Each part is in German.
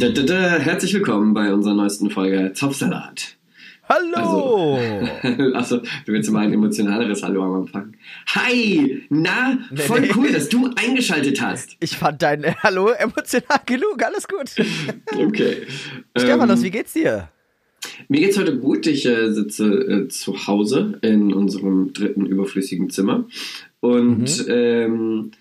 Da, da, da, herzlich willkommen bei unserer neuesten Folge Zopfsalat. Hallo! Also, also, du willst mal ein emotionaleres Hallo am Anfang. Hi! Na, voll nee. cool, dass du eingeschaltet hast. Ich fand dein äh, Hallo emotional genug, alles gut. Okay. Stefanos, Ähm, wie geht's dir? Mir geht's heute gut. Ich äh, sitze äh, zu Hause in unserem dritten überflüssigen Zimmer. Und ähm,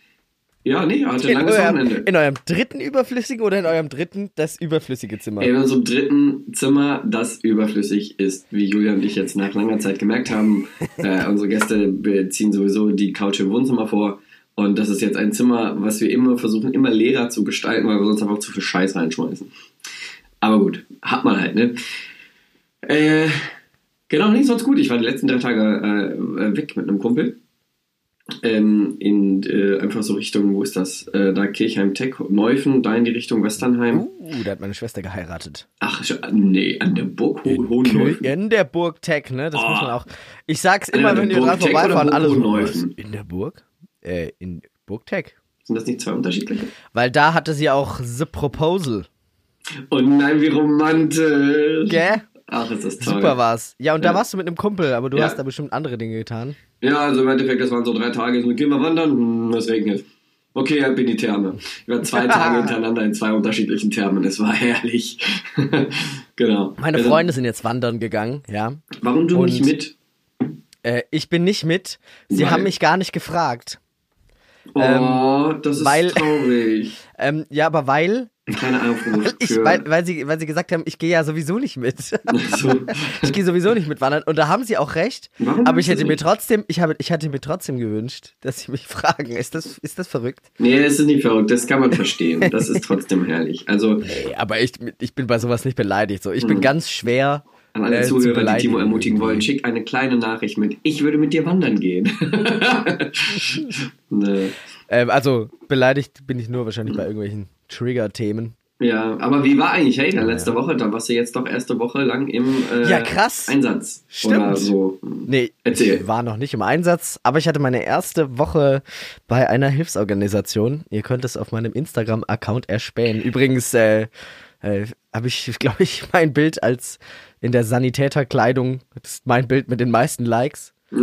ja, nee, hatte ein In langes eurem, Wochenende. in eurem dritten überflüssigen oder in eurem dritten das überflüssige Zimmer? In unserem dritten Zimmer, das überflüssig ist, wie Julia und ich jetzt nach langer Zeit gemerkt haben. Äh, unsere Gäste beziehen sowieso die Couch im Wohnzimmer vor. Und das ist jetzt ein Zimmer, was wir immer versuchen, immer leerer zu gestalten, weil wir sonst einfach zu viel Scheiß reinschmeißen. Aber gut, hat man halt, ne? Äh, genau, nicht sonst gut. Ich war die letzten drei Tage äh, weg mit einem Kumpel. Ähm, in äh, einfach so Richtung, wo ist das? Äh, da Kirchheim Tech, Neufen, da in die Richtung Westernheim. Uh, da hat meine Schwester geheiratet. Ach, nee, an der Burg Ho Hohenläufen. In der Burg Tech, ne? Das Oh. muss man auch. Ich sag's immer, wenn wir dran vorbeifahren, alle so. In der Burg? Äh, in Burg Tech. Sind das nicht zwei unterschiedliche? Weil da hatte sie auch The Proposal. Oh nein, wie romantisch. Gell? Ach, ist das toll. Super war's. Ja, und da Ja. warst du mit einem Kumpel, aber du Ja. hast da bestimmt andere Dinge getan. Ja, also im Endeffekt, das waren so drei Tage. So, gehen wir wandern, hm, es regnet. Okay, ab in die Therme. Ich war zwei Tage hintereinander in zwei unterschiedlichen Thermen. Es war herrlich. genau. Meine Also, Freunde sind jetzt wandern gegangen, ja. Warum du Und- nicht mit? Äh, ich bin nicht mit. Sie Weil? haben mich gar nicht gefragt. Oh, das ist weil- traurig. Ähm, ja, aber weil, Ein kleiner Aufruf ich, weil, weil, sie, weil sie gesagt haben, ich gehe ja sowieso nicht mit. so. ich gehe sowieso nicht mit wandern. Und da haben sie auch recht. Warum aber ich hätte mir trotzdem, ich habe, ich hatte mir trotzdem gewünscht, dass sie mich fragen. Ist das, ist das verrückt? Nee, es ist nicht verrückt. Das kann man verstehen. Das ist trotzdem herrlich. Also, Nee, aber ich, ich bin bei sowas nicht beleidigt. So, ich bin Mhm. ganz schwer. An alle äh, zu Zuhörer, die Timo ermutigen wollen, schickt eine kleine Nachricht mit. Ich würde mit dir wandern gehen. ne. Ähm, also beleidigt bin ich nur wahrscheinlich bei irgendwelchen Trigger-Themen. Ja, aber wie war eigentlich, hey, letzte Woche, da warst du jetzt doch erste Woche lang im äh, Ja, krass. Einsatz. Stimmt. Oder so. Nee, Erzähl. ich war noch nicht im Einsatz, aber ich hatte meine erste Woche bei einer Hilfsorganisation. Ihr könnt es auf meinem Instagram-Account erspähen. Übrigens äh, äh, habe ich, glaube ich, mein Bild als in der Sanitäterkleidung, das ist mein Bild mit den meisten Likes.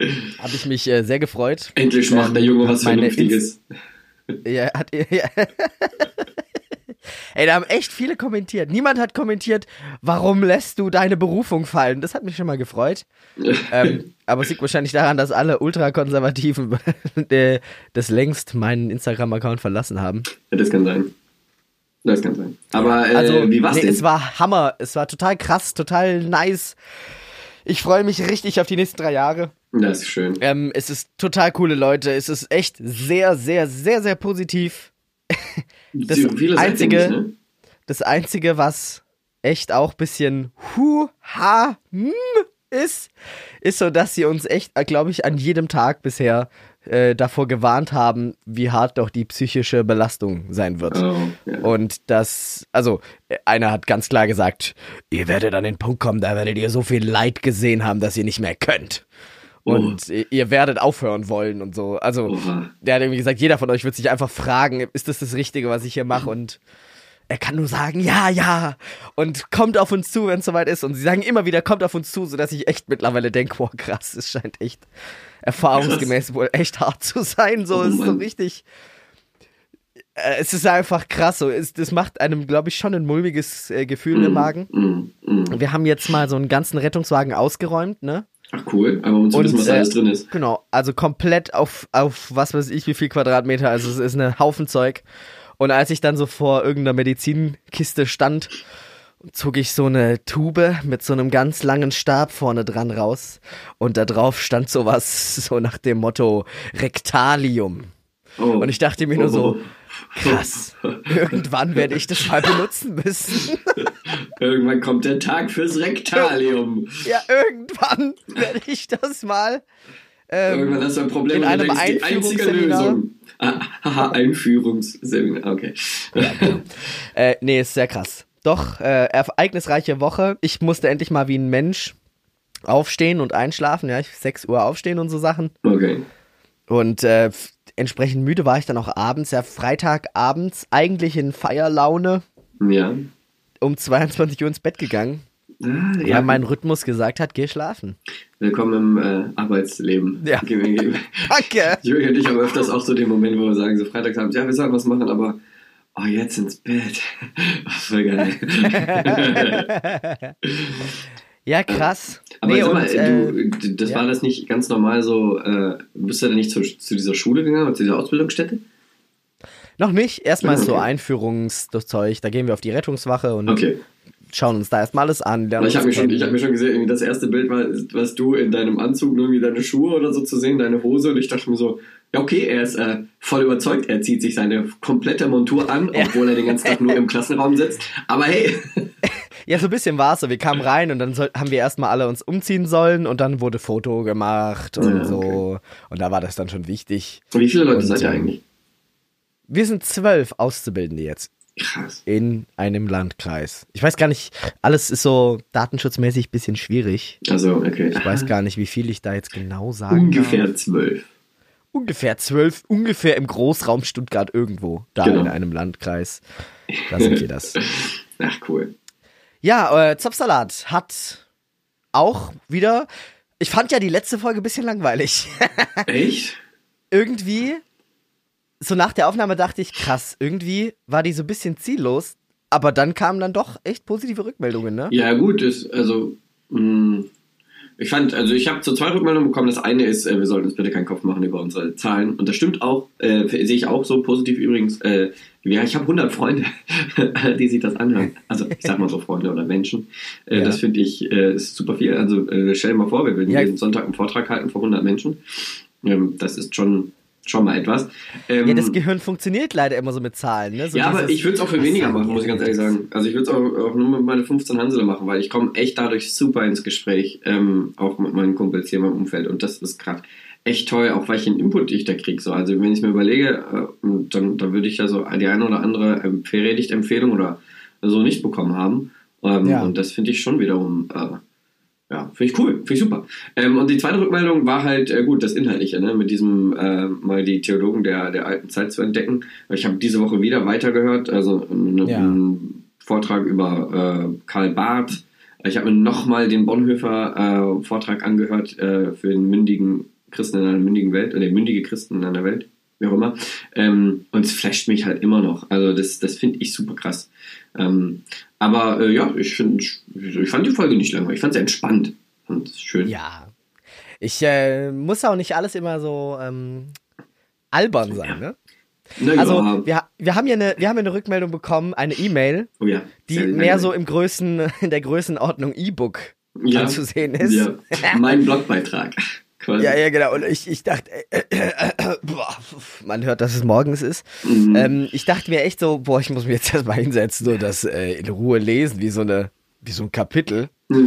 Habe ich mich äh, sehr gefreut. Endlich macht der Junge was meine Vernünftiges. Ja, hat, ja. Ey, da haben echt viele kommentiert. Niemand hat kommentiert, warum lässt du deine Berufung fallen? Das hat mich schon mal gefreut. ähm, aber es liegt wahrscheinlich daran, dass alle Ultrakonservativen das längst meinen Instagram-Account verlassen haben. Ja, das kann sein. Das kann sein. Aber äh, Also, wie war's nee, denn? es war Hammer. Es war total krass, total nice. Ich freue mich richtig auf die nächsten drei Jahre. Das ist schön. Ähm, es ist total coole Leute. Es ist echt sehr, sehr, sehr, sehr positiv. das Einzige- nicht, ne? Das Einzige, was echt auch bisschen hu, ha, hm ist, ist so, dass sie uns echt, glaube ich, an jedem Tag bisher äh, davor gewarnt haben, wie hart doch die psychische Belastung sein wird. Oh, ja. Und das, also, einer hat ganz klar gesagt, ihr werdet an den Punkt kommen, da werdet ihr so viel Leid gesehen haben, dass ihr nicht mehr könnt. Und ihr- ihr werdet aufhören wollen und so. Also, Oha. der hat irgendwie gesagt, jeder von euch wird sich einfach fragen, ist das das Richtige, was ich hier mache? Und er kann nur sagen, ja, ja. Und kommt auf uns zu, wenn es soweit ist. Und sie sagen immer wieder, kommt auf uns zu, sodass ich echt mittlerweile denke, boah, krass, es scheint echt erfahrungsgemäß wohl echt hart zu sein. So, Oh es ist so richtig. Äh, Es ist einfach krass. So, es, das macht einem, glaube ich, schon ein mulmiges äh, Gefühl im Magen. Mm, mm. Wir haben jetzt mal so einen ganzen Rettungswagen ausgeräumt, ne? Ach cool, aber um zu Und, wissen, was äh, alles drin ist. Genau, also komplett auf, auf was weiß ich, wie viel Quadratmeter, also es ist ein Haufen Zeug. Und als ich dann so vor irgendeiner Medizinkiste stand, zog ich so eine Tube mit so einem ganz langen Stab vorne dran raus und da drauf stand sowas so nach dem Motto Rektalium. Oh. Und ich dachte mir nur so, Oh. Krass, irgendwann werde ich das mal benutzen müssen. Irgendwann kommt der Tag fürs Rektalium. ja, irgendwann werde ich das mal. Ähm, Irgendwann hast du ein Problem in du einem denkst, die einzige. Lösung. Ah, Haha, Einführungsseminar, okay. Äh, nee, ist sehr krass. Doch, äh, ereignisreiche Woche. Ich musste endlich mal wie ein Mensch aufstehen und einschlafen. Ja, ich 6 Uhr aufstehen und so Sachen. Okay. Und äh, entsprechend müde war ich dann auch abends, ja, Freitagabends, eigentlich in Feierlaune, Ja. um 22 Uhr ins Bett gegangen, Ah, weil mein Rhythmus gesagt hat, geh schlafen. Willkommen im äh, Arbeitsleben. Ja. Gib Danke! Jürgen und ich haben öfters auch so den Moment, wo wir sagen, so freitagsabends, ja, wir sollen was machen, aber oh, jetzt ins Bett. Oh, voll geil. Ja, krass. aber Nee, sag mal, und, äh, du, das ja. war das nicht ganz normal so, äh, bist du denn nicht zu, zu dieser Schule gegangen, oder zu dieser Ausbildungsstätte? noch nicht. Erstmal Ah, so okay. Einführungszeug. Da gehen wir auf die Rettungswache und Okay. schauen uns da erstmal alles an. ich habe mir, schon- ich hab mir schon gesehen, das erste Bild war, was du in deinem Anzug, nur irgendwie deine Schuhe oder so zu sehen, deine Hose. Und ich dachte mir so, okay, er ist äh, voll überzeugt, er zieht sich seine komplette Montur an, Ja. obwohl er den ganzen Tag nur im Klassenraum sitzt. Aber hey, Ja, so ein bisschen war es so. Wir kamen rein und dann soll, haben wir erstmal alle uns umziehen sollen und dann wurde Foto gemacht und Ja, so. Und da war das dann schon wichtig. wie viele Leute Und, seid ihr ähm, eigentlich? Wir sind zwölf Auszubildende jetzt Krass. in einem Landkreis. Ich weiß gar nicht, alles ist so datenschutzmäßig ein bisschen schwierig. Also, okay. Ich weiß gar nicht, wie viel ich da jetzt genau sagen Ungefähr Darf. zwölf. Ungefähr zwölf, ungefähr im Großraum Stuttgart irgendwo, da Genau. in einem Landkreis. Da sind wir das. Ach, cool. Ja, äh, Zopfsalat hat auch wieder. Ich fand ja die letzte Folge ein bisschen langweilig. Echt? irgendwie, so nach der Aufnahme dachte ich, krass, irgendwie war die so ein bisschen ziellos. Aber dann kamen dann doch echt positive Rückmeldungen, ne? Ja, gut, ist, also, mh, ich fand, also ich habe so zwei Rückmeldungen bekommen. Das eine ist, äh, wir sollten uns bitte keinen Kopf machen über unsere Zahlen. Und das stimmt auch, äh, sehe ich auch so positiv übrigens. Äh, ja, ich habe 100 Freunde, die sich das anhören. Also ich sag mal so Freunde oder Menschen. Äh, Ja. Das finde ich äh, ist super viel. Also stell dir mal vor, wir würden Ja. jeden Sonntag einen Vortrag halten vor 100 Menschen. Ähm, das ist schon, schon mal etwas. Ähm, Ja, das Gehirn funktioniert leider immer so mit Zahlen, ne? So ja, aber ich würde es auch für weniger machen, muss ich ganz ehrlich sagen. Also ich würde es auch, auch nur mit meine 15 Hansele machen, weil ich komme echt dadurch super ins Gespräch, ähm, auch mit meinen Kumpels hier in meinem Umfeld. Und das ist gerade echt toll, auch weil ich einen Input, ich da kriege. So. Also wenn ich mir überlege, äh, dann, dann würde ich ja so die eine oder andere ähm, Predigt-Empfehlung oder so nicht bekommen haben. Ähm, Ja. Und das finde ich schon wiederum... Äh, ja, finde ich cool, finde ich super. Ähm, und die zweite Rückmeldung war halt, äh, gut, das Inhaltliche, ne? mit diesem äh, mal die Theologen der, der alten Zeit zu entdecken. Ich habe diese Woche wieder weitergehört, also einen Ja. einen Vortrag über äh, Karl Barth. Ich habe mir nochmal den Bonhoeffer äh, Vortrag angehört äh, für den mündigen Christen in einer mündigen Welt, oder mündige Christen in einer Welt, wie auch immer. Ähm, und es flasht mich halt immer noch. Also das, das finde ich super krass. Ähm, aber äh, ja, ich, find, ich fand die Folge nicht langweilig. Ich fand sie entspannt und schön. Ja. Ich äh, muss auch nicht alles immer so ähm, albern sein, ne? Na ja, Also, wir, wir, haben ja eine, wir haben ja eine Rückmeldung bekommen, eine E-Mail, oh ja, die mehr so im Größen, in der Größenordnung E-Book ja, anzusehen ist. Ja, mein Blogbeitrag. Quasi. Ja, ja, genau. Und ich, ich dachte, äh, äh, äh, boah, man hört, dass es morgens ist. Mhm. Ähm, ich dachte mir echt so, boah, ich muss mich jetzt erstmal hinsetzen und das äh, in Ruhe lesen, wie so eine, wie so ein Kapitel.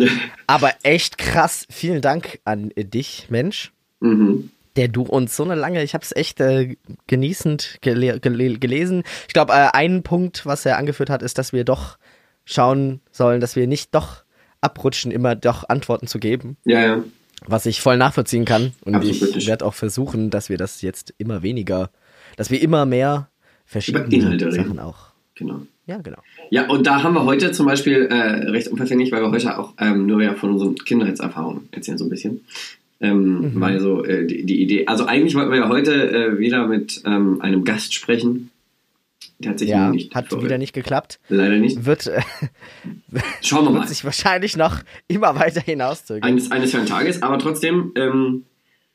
Aber echt krass. Vielen Dank an dich, Mensch, mhm. der du uns so eine lange, ich habe es echt äh, genießend gele gele gelesen. Ich glaube, äh, ein Punkt, was er angeführt hat, ist, dass wir doch schauen sollen, dass wir nicht doch abrutschen, immer doch Antworten zu geben. Ja, ja. Was ich voll nachvollziehen kann. Und Absolut ich werde auch versuchen, dass wir das jetzt immer weniger, dass wir immer mehr verschiedene. Sachen auch. Genau. Ja, genau. Ja, und da haben wir heute zum Beispiel äh, recht unverfänglich, weil wir heute auch ähm, nur ja von unseren Kindheitserfahrungen erzählen so ein bisschen. Ähm, Mhm. Weil so äh, die, die Idee, also eigentlich wollten wir ja heute äh, wieder mit ähm, einem Gast sprechen. Sich Ja, nicht hat wieder nicht geklappt. Leider nicht. Wird, äh, Schauen wir mal. wird sich wahrscheinlich noch immer weiter hinauszögern. Eines, eines schönen Tages, aber trotzdem, ähm,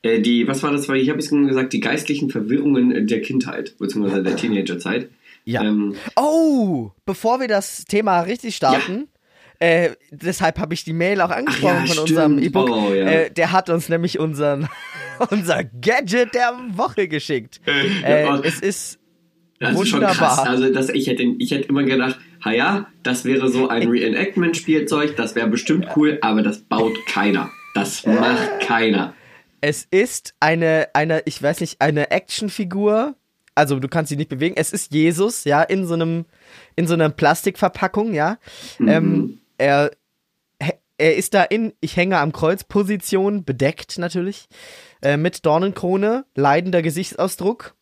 äh, die, was war das? Ich habe es gesagt, die geistlichen Verwirrungen der Kindheit, beziehungsweise der Teenagerzeit. Ja. Ähm, Oh, bevor wir das Thema richtig starten, äh, deshalb habe ich die Mail auch angesprochen ja, von unserem stimmt. E-Book. Oh, ja. äh, der hat uns nämlich unseren, unser Gadget der Woche geschickt. Äh, Ja, es ist Das ist schon Wunderbar. krass. Also das, ich, hätte, ich hätte immer gedacht, ha ja, das wäre so ein Reenactment-Spielzeug, das wäre bestimmt cool, aber das baut keiner. Das macht keiner. Es ist eine, eine, ich weiß nicht, eine Actionfigur. Also du kannst sie nicht bewegen. Es ist Jesus, ja, in so einem, in so einer Plastikverpackung, ja. Mhm. Ähm, er, er ist da in, ich hänge am Kreuz, Position, bedeckt natürlich, äh, mit Dornenkrone, leidender Gesichtsausdruck.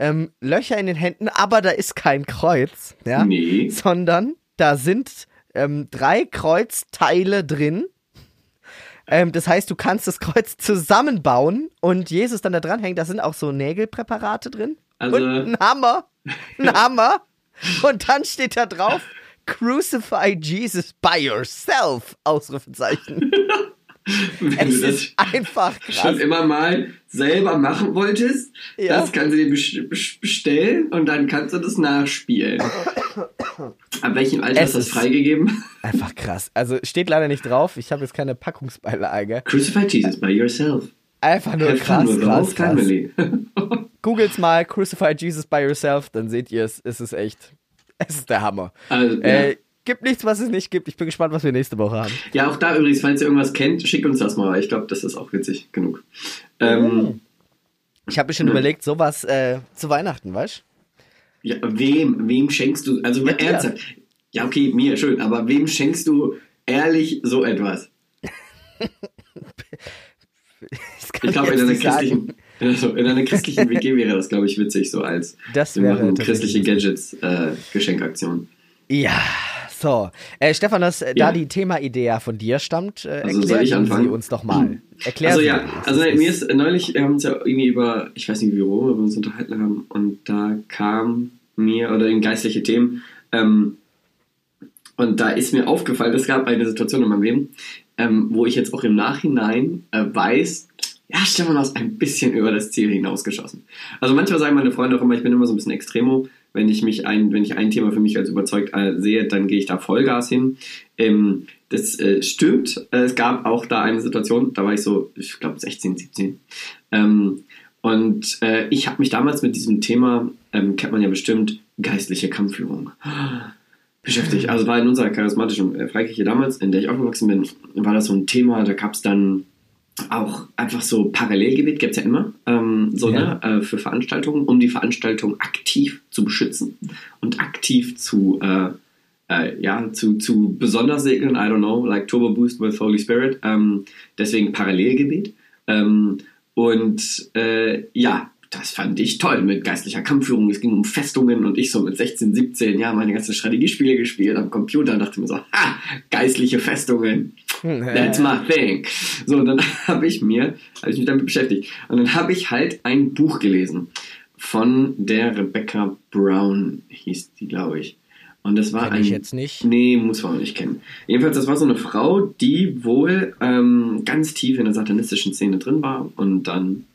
Ähm, Löcher in den Händen, aber da ist kein Kreuz, ja, Nee. sondern da sind ähm, drei Kreuzteile drin. Ähm, das heißt, du kannst das Kreuz zusammenbauen und Jesus dann da dran hängt. Da sind auch so Nägelpräparate drin. Also- und ein Hammer. Ein Hammer. Und dann steht da drauf, Crucify Jesus by yourself. Ausrufezeichen. Wenn Es du das ist einfach krass. schon immer mal selber machen wolltest, Ja. das kannst du dir best- best- bestellen und dann kannst du das nachspielen. Ab welchem Alter Es ist das freigegeben? Einfach krass. Also steht leider nicht drauf. Ich habe jetzt keine Packungsbeilage. Crucify Jesus by yourself. Einfach nur Have krass, krass, krass. family. Googles mal Crucify Jesus by yourself, dann seht ihr es. Es ist echt. Es ist der Hammer. Also, ja. Gibt nichts, was es nicht gibt. Ich bin gespannt, was wir nächste Woche haben. ja, auch da übrigens, falls ihr irgendwas kennt, schickt uns das mal. Ich glaube, das ist auch witzig genug. Ähm, Ich habe mir schon überlegt, sowas äh, zu Weihnachten, weißt ja, wem, wem schenkst du, also Ja, ernsthaft, ja okay, mir, schön, aber wem schenkst du ehrlich so etwas? Ich glaube, in einer christlichen, also in einer christlichen WG wäre das, glaube ich, witzig, so als Das wir wäre machen christliche Gadgets äh. Ja, so. Äh, Stefan, dass äh, Ja. da die Themaidee von dir stammt, äh, Also erklären? Sie uns doch mal. Erklär Also sie ja, uns. also mir ist neulich, wir haben uns ja irgendwie über, ich weiß nicht wie worüber wir uns unterhalten haben, und da kam mir, oder in geistliche Themen, ähm, und da ist mir aufgefallen, es gab eine Situation in meinem Leben, ähm, wo ich jetzt auch im Nachhinein äh, weiß, ja, Stefan hast ein bisschen über das Ziel hinausgeschossen. Also manchmal sagen meine Freunde auch immer, ich bin immer so ein bisschen extremo. Wenn ich mich ein, wenn ich ein Thema für mich als überzeugt äh, sehe, dann gehe ich da Vollgas hin. Ähm, das äh, stimmt. Äh, es gab auch da eine Situation, da war ich so, ich glaube 16, 17. Ähm, und äh, ich habe mich damals mit diesem Thema, ähm, kennt man ja bestimmt, geistliche Kampfführung beschäftigt. Also war in unserer charismatischen äh, Freikirche damals, in der ich aufgewachsen bin, war das so ein Thema, da gab es dann auch einfach so Parallelgebet, gibt es ja immer, ähm, so, Ja. ne, äh, für Veranstaltungen, um die Veranstaltung aktiv zu beschützen und aktiv zu, äh, äh, ja, zu, zu besonders segnen, I don't know, like Turbo Boost with Holy Spirit, ähm, deswegen Parallelgebet. Ähm, und äh, ja, das fand ich toll mit geistlicher Kampfführung. Es ging um Festungen und ich so mit 16, 17, ja, meine ganzen Strategiespiele gespielt am Computer und dachte mir so, ha, geistliche Festungen. That's my thing. So, und dann habe ich mir, habe ich mich damit beschäftigt. Und dann habe ich halt ein Buch gelesen von der Rebecca Brown, hieß die, glaube ich. Und das war Kenn ein. ich jetzt nicht. Nee, muss man auch nicht kennen. Jedenfalls, das war so eine Frau, die wohl ähm, ganz tief in der satanistischen Szene drin war und dann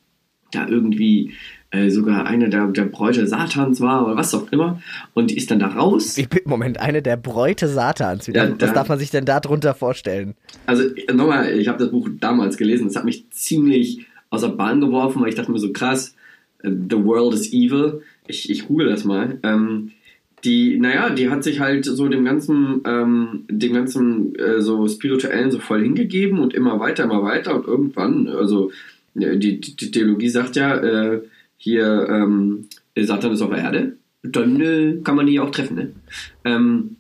da irgendwie äh, sogar eine der, der Bräute Satans war oder was auch immer. Und die ist dann da raus. Ich bin, Moment, eine der Bräute Satans. Wie Ja, darf- was da- darf man sich denn darunter vorstellen? Also nochmal, ich habe das Buch damals gelesen, das hat mich ziemlich aus der Bahn geworfen, weil ich dachte mir so krass, äh, the world is evil. Ich, ich google das mal. Ähm, die, naja, die hat sich halt so dem ganzen, ähm, dem ganzen äh, so spirituellen so voll hingegeben und immer weiter, immer weiter und irgendwann, also äh, die, die, die Theologie sagt ja, äh, hier ähm, Satan ist auf der Erde, dann äh, kann man die auch treffen, ne? Ähm,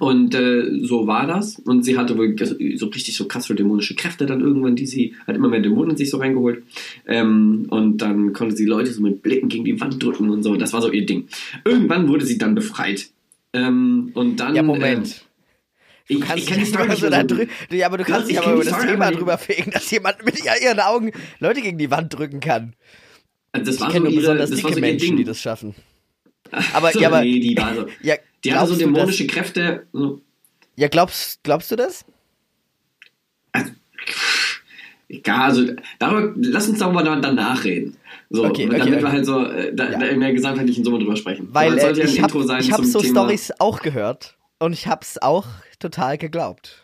und äh, so war das. Und sie hatte wohl so richtig so krass so dämonische Kräfte dann irgendwann, die sie hat immer mehr Dämonen in sich so reingeholt. Ähm, und dann konnte sie Leute so mit Blicken gegen die Wand drücken und so. Das war so ihr Ding. Irgendwann wurde sie dann befreit. Ähm, und dann. Ja, Moment. Äh, ich, Kannst ich kann nicht so mehr da so drü- du, ja, aber du kannst dich ich aber über das Thema drüber fegen, dass jemand mit ihren Augen Leute gegen die Wand drücken kann. Also das Ich war kenne so nur ihre, besonders das war dicke so Menschen, Ding. die das schaffen. Aber, so, ja, aber, nee, die war so. ja, Die hatte so dämonische Kräfte. So. ja, glaubst, glaubst du das? Also, ja, also darüber, lass uns darüber dann danach reden. So, Okay, okay, damit okay. wir halt so äh, da, Ja. in der gesamtheitlichen Summe drüber sprechen. Weil äh, ja ich Intro habe hab so. Stories auch gehört und ich hab's auch total geglaubt.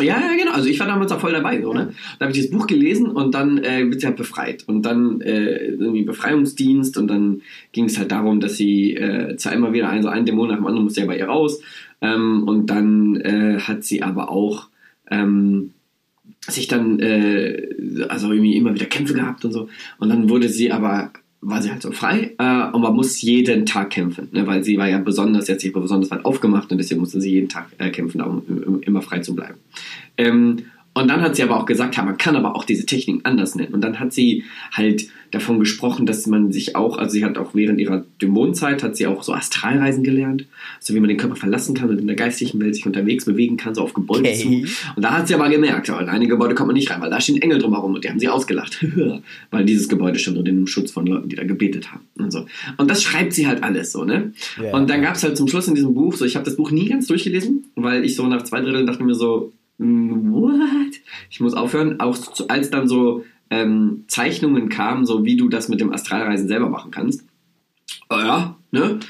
Ja, ja, genau. Also ich war damals auch voll dabei. So, ne? Da habe ich dieses Buch gelesen und dann äh, wird sie halt befreit. Und dann äh, irgendwie Befreiungsdienst und dann ging es halt darum, dass sie äh, zwar immer wieder ein, so ein Dämon nach dem anderen musste ja bei ihr raus. Ähm, und dann äh, hat sie aber auch ähm, sich dann, äh, also irgendwie immer wieder Kämpfe gehabt und so. Und dann wurde sie aber, war sie halt so frei äh, und man muss jeden Tag kämpfen, ne? weil sie war ja besonders, jetzt sich besonders weit aufgemacht und deswegen musste sie jeden Tag äh, kämpfen, um im- immer frei zu bleiben. Ähm, Und dann hat sie aber auch gesagt, ja, man kann aber auch diese Techniken anders nennen. Und dann hat sie halt davon gesprochen, dass man sich auch, also sie hat auch während ihrer Dämonenzeit, hat sie auch so Astralreisen gelernt, so wie man den Körper verlassen kann und in der geistlichen Welt sich unterwegs bewegen kann, so auf Gebäude Okay. zu. Und da hat sie aber gemerkt, ja, in einige Gebäude kommt man nicht rein, weil da stehen Engel drumherum und die haben sie ausgelacht. weil dieses Gebäude stand unter dem Schutz von Leuten, die da gebetet haben und so. Und das schreibt sie halt alles so, ne? Ja. Und dann gab es halt zum Schluss in diesem Buch, so ich habe das Buch nie ganz durchgelesen, weil ich so nach zwei Dritteln dachte mir so, "Mm, what? Ich muss aufhören. Auch als dann so ähm, Zeichnungen kamen, so wie du das mit dem Astralreisen selber machen kannst. Oh ja, ne?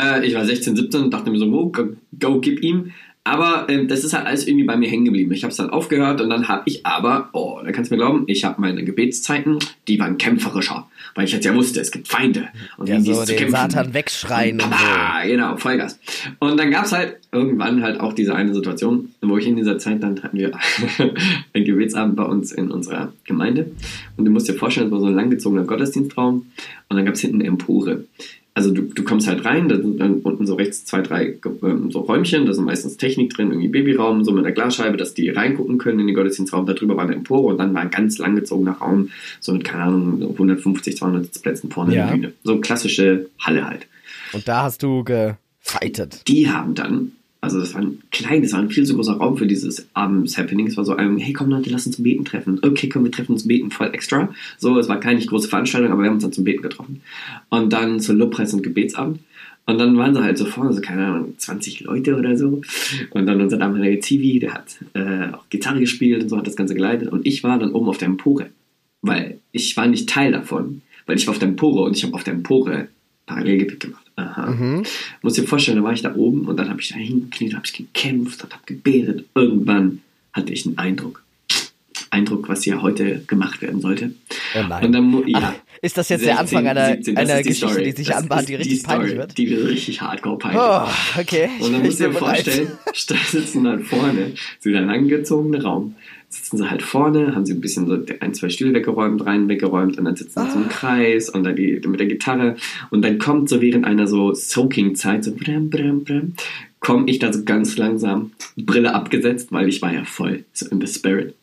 Äh, ich war 16, 17 und dachte mir so, go, go, go gib ihm. Aber ähm, das ist halt alles irgendwie bei mir hängen geblieben. Ich habe es dann aufgehört und dann habe ich aber, oh, da kannst du mir glauben, ich habe meine Gebetszeiten, die waren kämpferischer, weil ich jetzt ja wusste, es gibt Feinde. Und Ja, so den kämpfen. Satan wegschreien und so. Ah, genau, Vollgas. Und dann gab es halt irgendwann halt auch diese eine Situation, wo ich in dieser Zeit, dann hatten wir einen Gebetsabend bei uns in unserer Gemeinde. Und du musst dir vorstellen, es war so ein langgezogener Gottesdienstraum. Und dann gab es hinten eine Empore. Also du, du kommst halt rein, da sind dann unten so rechts zwei, drei ähm, so Räumchen, da sind meistens Technik drin, irgendwie Babyraum, so mit einer Glasscheibe, dass die reingucken können in den Gottesdienstraum. Darüber war eine Empore und dann war ein ganz langgezogener Raum, so mit, keine Ahnung, so 150, 200 Sitzplätzen vorne Ja. in der Bühne. So klassische Halle halt Und da hast du gefightet. die haben dann, also das war ein klein, das war ein viel zu großer Raum für dieses Abends-Happening. Es war so ein, hey komm Leute, lass uns Beten treffen. Okay, komm, wir treffen uns beten, voll extra. So, es war keine große Veranstaltung, aber wir haben uns dann zum Beten getroffen. Und dann zur Lobpreis- und Gebetsabend. Und dann waren sie halt so vorne, so keine Ahnung, 20 Leute oder so. Und dann unser damaliger Zivi, der hat äh, auch Gitarre gespielt und so hat das Ganze geleitet. Und ich war dann oben auf der Empore, weil ich war nicht Teil davon, weil ich war auf der Empore und ich habe auf der Empore Parallelgebet gemacht. Aha. Mhm. Muss dir vorstellen, da war ich da oben und dann habe ich da hingekniet, habe ich gekämpft und habe gebetet. Irgendwann hatte ich einen Eindruck. Eindruck, was ja heute gemacht werden sollte. Oh nein. Und dann, mu- Ach, ja, ist das jetzt der 16, Anfang einer, 17, das einer die Geschichte, Story. die sich Das anbahnt, die richtig Story, peinlich wird? Die wird richtig hardcore peinlich. Oh, okay. Und dann musst du dir vorstellen, da sitzen dann vorne, so der langgezogene Raum, sitzen sie halt vorne, haben sie ein bisschen so ein, zwei Stühle weggeräumt, rein weggeräumt und dann sitzen sie so im Ah. Kreis und dann die, mit der Gitarre und dann kommt so während einer so Soaking-Zeit, so bram, bram, bram, komme ich da so ganz langsam, Brille abgesetzt, weil ich war ja voll so in the spirit,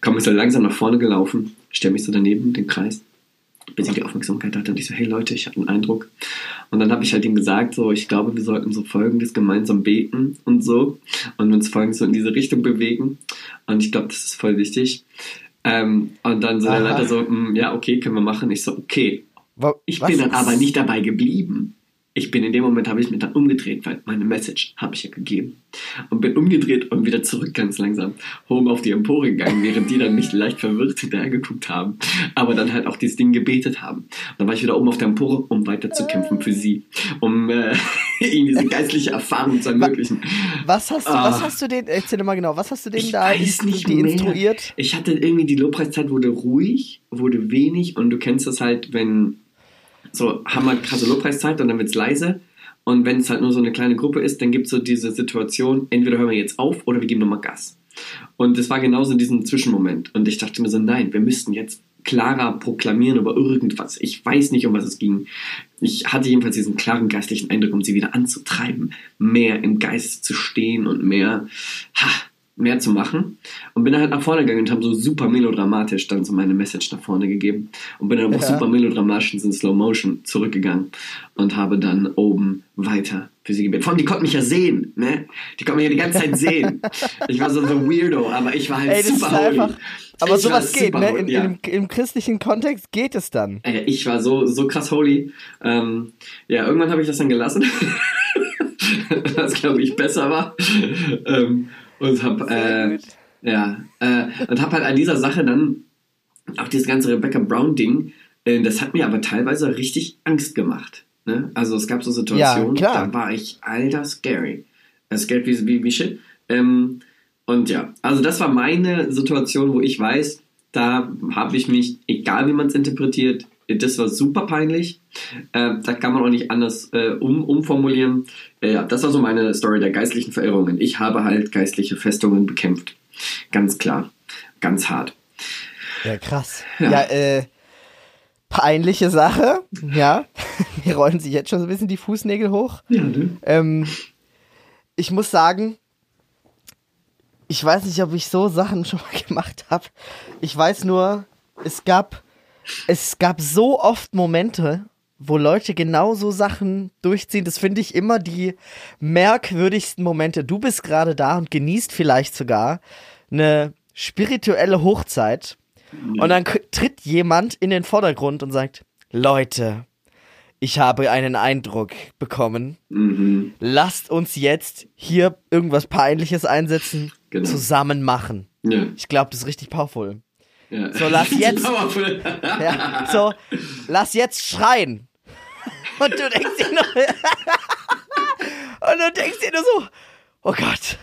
komme ich so langsam nach vorne gelaufen, stelle mich so daneben, den Kreis, bis ich die Aufmerksamkeit hatte und ich so, hey Leute, ich habe einen Eindruck. Und dann habe ich halt ihm gesagt, so, ich glaube, wir sollten so folgendes gemeinsam beten und so und uns folgendes so in diese Richtung bewegen. Und ich glaube, das ist voll wichtig. Ähm, und dann so der Aha. Leiter so, "Mm, ja, okay, können wir machen. Ich so, okay. Ich bin dann aber nicht dabei geblieben. Ich bin in dem Moment, habe ich mich dann umgedreht, weil meine Message habe ich ja gegeben. Und bin umgedreht und wieder zurück ganz langsam hoch auf die Empore gegangen, während die dann mich leicht verwirrt hinterhergeguckt haben. Aber dann halt auch dieses Ding gebetet haben. Und dann war ich wieder oben auf der Empore, um weiter zu kämpfen für sie. Um äh, ihnen diese geistliche Erfahrung zu ermöglichen. Was hast du, Ah. was hast du den, erzähl mal genau, was hast du denen Ich da weiß nicht die mehr. instruiert? Ich hatte irgendwie die Lobpreiszeit wurde ruhig, wurde wenig und du kennst das halt, wenn so haben wir krasse Lobpreiszeit und dann wird's leise und wenn es halt nur so eine kleine Gruppe ist, dann gibt es so diese Situation, entweder hören wir jetzt auf oder wir geben nochmal Gas. Und das war genauso in diesem Zwischenmoment und ich dachte mir so, nein, wir müssten jetzt klarer proklamieren über irgendwas. Ich weiß nicht, um was es ging. Ich hatte jedenfalls diesen klaren geistlichen Eindruck, um sie wieder anzutreiben, mehr im Geist zu stehen und mehr, ha, mehr zu machen. Und bin dann halt nach vorne gegangen und habe so super melodramatisch dann so meine Message nach vorne gegeben. Und bin dann auch Ja. super melodramatisch in Slow Motion zurückgegangen und habe dann oben weiter für sie gebetet. Vor allem, die konnten mich ja sehen, ne? Die konnten mich ja die ganze Zeit sehen. Ich war so ein Weirdo, aber ich war halt Ey, super holy. einfach. Aber Ich sowas geht, ne? In, ja. im, Im christlichen Kontext geht es dann. Äh, ich war so, so krass holy. Ähm, ja, irgendwann habe ich das dann gelassen. was, glaube ich, besser war. ähm, und habe Sehr äh, ja, äh, und hab halt an dieser Sache dann auch dieses ganze Rebecca Brown Ding, äh, das hat mir aber teilweise richtig Angst gemacht. Ne? Also es gab so Situationen, Ja, da war ich alter scary. Äh, Scared wie, wie, wie shit. Ähm, und ja, also das war meine Situation, wo ich weiß, da habe ich mich, egal wie man es interpretiert, das war super peinlich. Äh, da kann man auch nicht anders äh, um, umformulieren. Äh, ja, das war so meine Story der geistlichen Verirrungen. Ich habe halt geistliche Festungen bekämpft. Ganz klar. Ganz hart. Ja, krass. Ja. Ja, äh, peinliche Sache. Ja, mir rollen sich jetzt schon so ein bisschen die Fußnägel hoch. Ja, ne? Ähm, ich muss sagen, ich weiß nicht, ob ich so Sachen schon mal gemacht habe. Ich weiß nur, es gab, es gab so oft Momente, wo Leute genau so Sachen durchziehen. Das finde ich immer die merkwürdigsten Momente. Du bist gerade da und genießt vielleicht sogar eine spirituelle Hochzeit. Und dann tritt jemand in den Vordergrund und sagt, Leute, ich habe einen Eindruck bekommen. Mhm. Lasst uns jetzt hier irgendwas Peinliches einsetzen, Genau. zusammen machen. Ja. Ich glaube, das ist richtig powerful. Ja. So, lass jetzt-. Ja, so, lass jetzt schreien. Und du denkst dir nur, und du denkst dir nur so, oh Gott,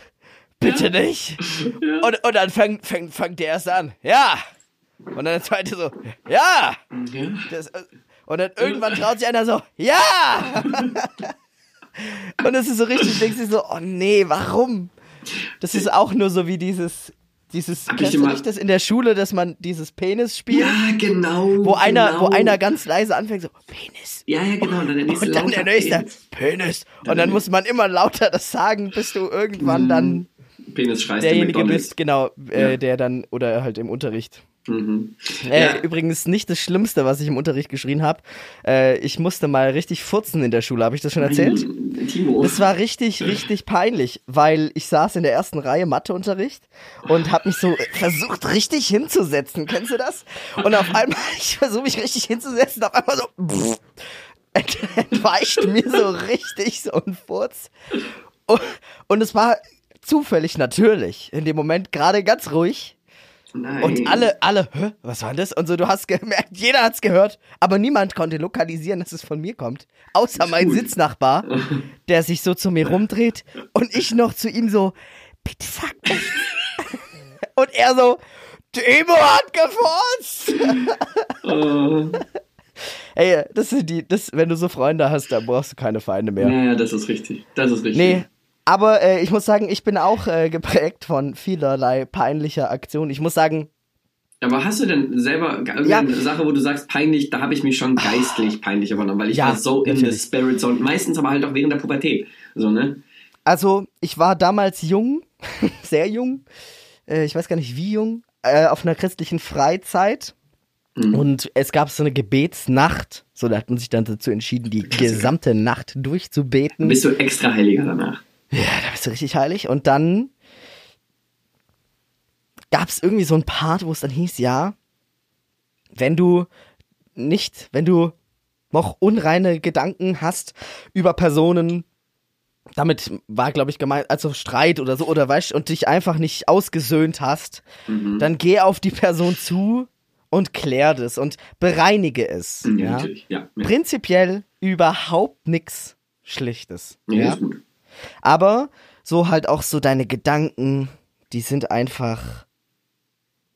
bitte nicht. Und, und dann fängt, fängt, fängt der erste an, ja. Und dann der zweite so, ja. Ja. Das, äh, und dann irgendwann traut sich einer so, ja! Und es ist so richtig, denkst du so, oh nee, warum? Das ist auch nur so wie dieses, dieses, Hab kennst du nicht das in der Schule, dass man dieses Penis spielt? ja, genau. Wo einer, genau. wo einer ganz leise anfängt, so, Penis. Ja, ja, genau. Und dann der nächste Und dann der nächste, Penis. Penis. Und dann der- muss man immer lauter das sagen, bis du irgendwann dann Penis schreist derjenige bist, genau, äh, Ja. der dann, oder halt im Unterricht. Mhm. Äh, Ja. Übrigens nicht das Schlimmste, was ich im Unterricht geschrien habe. Äh, ich musste mal richtig furzen in der Schule. Habe ich das schon erzählt? Timo. Das war richtig, richtig peinlich, weil ich saß in der ersten Reihe Matheunterricht und habe mich so versucht, richtig hinzusetzen. Kennst du das? Und auf einmal, ich versuche mich richtig hinzusetzen, auf einmal so pff, ent, entweicht mir so richtig so ein Furz. Und, und es war zufällig natürlich in dem Moment gerade ganz ruhig. Nein. Und alle, alle, hä, was war das? Und so, du hast gemerkt, jeder hat's gehört, aber niemand konnte lokalisieren, dass es von mir kommt. Außer mein gut. Sitznachbar, der sich so zu mir rumdreht und ich noch zu ihm so, bitte sag nichts. Und er so, Timo hat gefurzt. Oh. Ey, das sind die, das, wenn du so Freunde hast, dann brauchst du keine Feinde mehr. Ja, ja, das ist richtig. Das ist richtig. Nee, aber äh, ich muss sagen, ich bin auch äh, geprägt von vielerlei peinlicher Aktionen. Ich muss sagen, Aber hast du denn selber irgendeine Ja. Sache, wo du sagst, peinlich, da habe ich mich schon geistlich peinlich übernommen, weil ich Ja, war so in the natürlich. Spirit Zone, meistens aber halt auch während der Pubertät. So, ne? Also, ich war damals jung, sehr jung, äh, ich weiß gar nicht wie jung, äh, auf einer christlichen Freizeit. Mhm. Und es gab so eine Gebetsnacht. So, da hat man sich dann dazu entschieden, die gesamte Nacht durchzubeten. Bist du extra heiliger danach? Ja, da bist du richtig heilig. Und dann gab es irgendwie so ein Part, wo es dann hieß, ja, wenn du nicht, wenn du noch unreine Gedanken hast über Personen, damit war, glaube ich, gemeint, also Streit oder so, oder weißt und dich einfach nicht ausgesöhnt hast, Mhm. dann geh auf die Person zu und klär das und bereinige es. Ja, ja? Ja, ja. Prinzipiell überhaupt nichts Schlichtes. ja, ja? ist gut. Aber so halt auch so deine Gedanken, die sind einfach.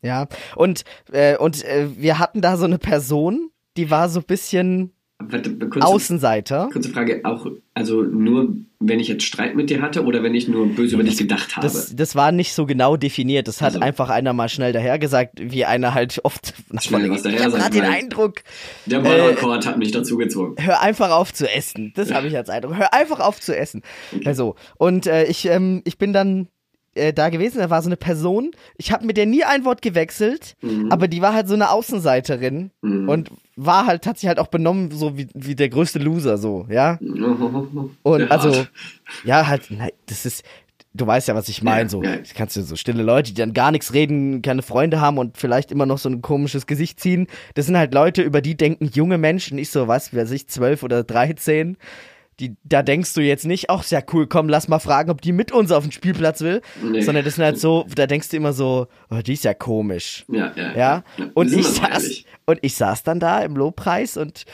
Ja. Und, äh, und äh, wir hatten da so eine Person, die war so ein bisschen kurze, Außenseiter. kurze Frage, auch, also nur, wenn ich jetzt Streit mit dir hatte oder wenn ich nur böse über dich gedacht habe? Das, das war nicht so genau definiert. Das hat Also. einfach einer mal schnell daher gesagt, wie einer halt oft. Schnell was ich daher hab sagt, grad den Eindruck, der äh, Monochord hat mich dazu gezwungen. hör einfach auf zu essen. Das habe ich als Eindruck. Hör einfach auf zu essen. Also, und äh, ich, ähm, ich bin dann äh, da gewesen, da war so eine Person, ich habe mit der nie ein Wort gewechselt, Mhm. aber die war halt so eine Außenseiterin Mhm. und war halt, hat sich halt auch benommen, so wie, wie der größte Loser, so, ja. Und Sehr also, hart. ja, halt, nein, das ist, du weißt ja, was ich meine, Ja, so. ja. Kannst du so stille Leute, die dann gar nichts reden, keine Freunde haben und vielleicht immer noch so ein komisches Gesicht ziehen. Das sind halt Leute, über die denken junge Menschen, nicht so, was, wer sich zwölf oder dreizehn. Die, da denkst du jetzt nicht, ach, ist ja cool, komm, lass mal fragen, ob die mit uns auf den Spielplatz will. Nee. Sondern das sind halt so, da denkst du immer so, oh, die ist ja komisch. Ja, ja. Ja, und Sind ich saß ehrlich. und ich saß dann da im Lobpreis und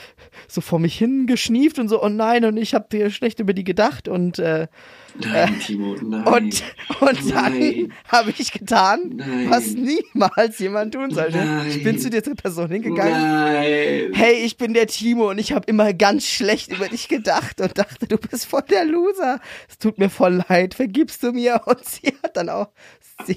so vor mich hin geschnieft und so, oh nein, und ich habe hier schlecht über die gedacht und äh, Nein, Timo, nein. und, und dann habe ich getan, Nein. was niemals jemand tun sollte. Nein. Ich bin zu dieser Person hingegangen. Nein. Hey, ich bin der Timo und ich habe immer ganz schlecht über dich gedacht und dachte, du bist voll der Loser. Es tut mir voll leid, vergibst du mir? Und sie hat dann auch, sie,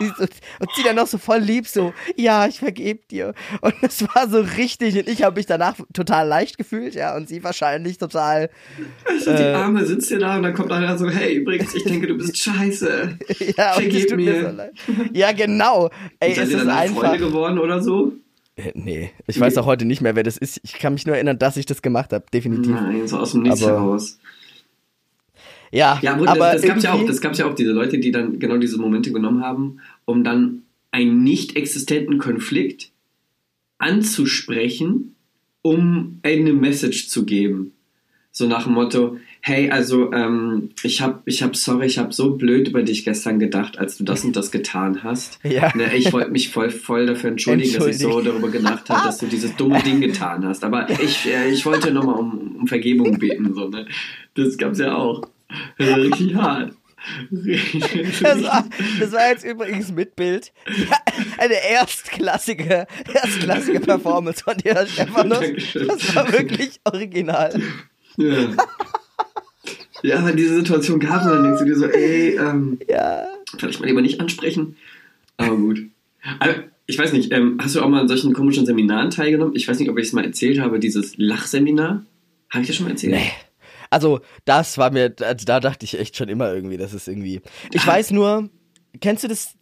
und sie dann noch so voll lieb, so, ja, ich vergeb dir. Und das war so richtig und ich habe mich danach total leicht gefühlt, ja, und sie wahrscheinlich total. Also die Arme sitzt hier da und dann kommt einer so, hey, übrigens, ich denke, du bist scheiße. ja, und das Vergib mir so leid. Ja, genau. Ey, Seid es ihr ist dann einfach. Freunde geworden oder so? Äh, Nee, ich weiß auch heute nicht mehr, wer das ist. Ich kann mich nur erinnern, dass ich das gemacht habe, definitiv. Nein, so aus dem Nichts Aber- heraus. Ja, Ja, gut, aber das, das gab's ja auch, das gab's ja auch diese Leute, die dann genau diese Momente genommen haben, um dann einen nicht existenten Konflikt anzusprechen, um eine Message zu geben. So nach dem Motto, hey, also ähm, ich hab, ich hab, sorry, ich hab so blöd über dich gestern gedacht, als du das und das getan hast. Ja. Ne, ich wollte mich voll, voll dafür entschuldigen, dass ich so darüber gedacht habe, dass du dieses dumme Ding getan hast. Aber ich, äh, ich wollte nochmal um, um Vergebung beten. So, ne? Das gab's ja auch. Das war richtig hart. Das war, das war jetzt übrigens mit Bild eine erstklassige, erstklassige Performance von dir. Dankeschön. Das war wirklich original. Ja. ja, aber diese Situation gab es dann denkst du dir so, ey, ähm, Ja. vielleicht mal lieber nicht ansprechen. Aber gut. Also, ich weiß nicht, ähm, hast du auch mal an solchen komischen Seminaren teilgenommen? Ich weiß nicht, ob ich es mal erzählt habe, dieses Lachseminar. Habe ich das schon mal erzählt? Nee. Also, das war mir, da, da dachte ich echt schon immer irgendwie, das ist irgendwie. Ich weiß nur, kennst du das?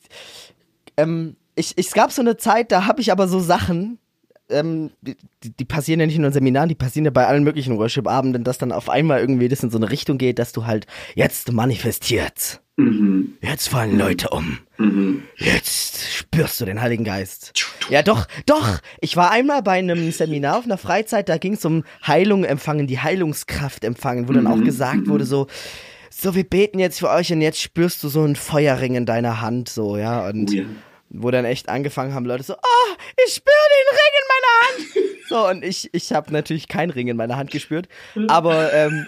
Ähm, ich, ich, es gab so eine Zeit, da habe ich aber so Sachen, ähm, die, die- die passieren ja nicht nur in Seminaren, die passieren ja bei allen möglichen Worship-Abenden, dass dann auf einmal irgendwie das in so eine Richtung geht, dass du halt jetzt manifestierst. Mhm. Jetzt fallen Leute um. Mhm. Jetzt spürst du den Heiligen Geist. Ja, doch, doch. Ich war einmal bei einem Seminar auf einer Freizeit, da ging es um Heilung empfangen, die Heilungskraft empfangen, wo dann auch gesagt wurde so, so, wir beten jetzt für euch und jetzt spürst du so einen Feuerring in deiner Hand, so, ja, und Oh ja. wo dann echt angefangen haben Leute so, oh, ich spüre den Ring in meiner Hand. So, und ich, ich habe natürlich keinen Ring in meiner Hand gespürt, aber, ähm,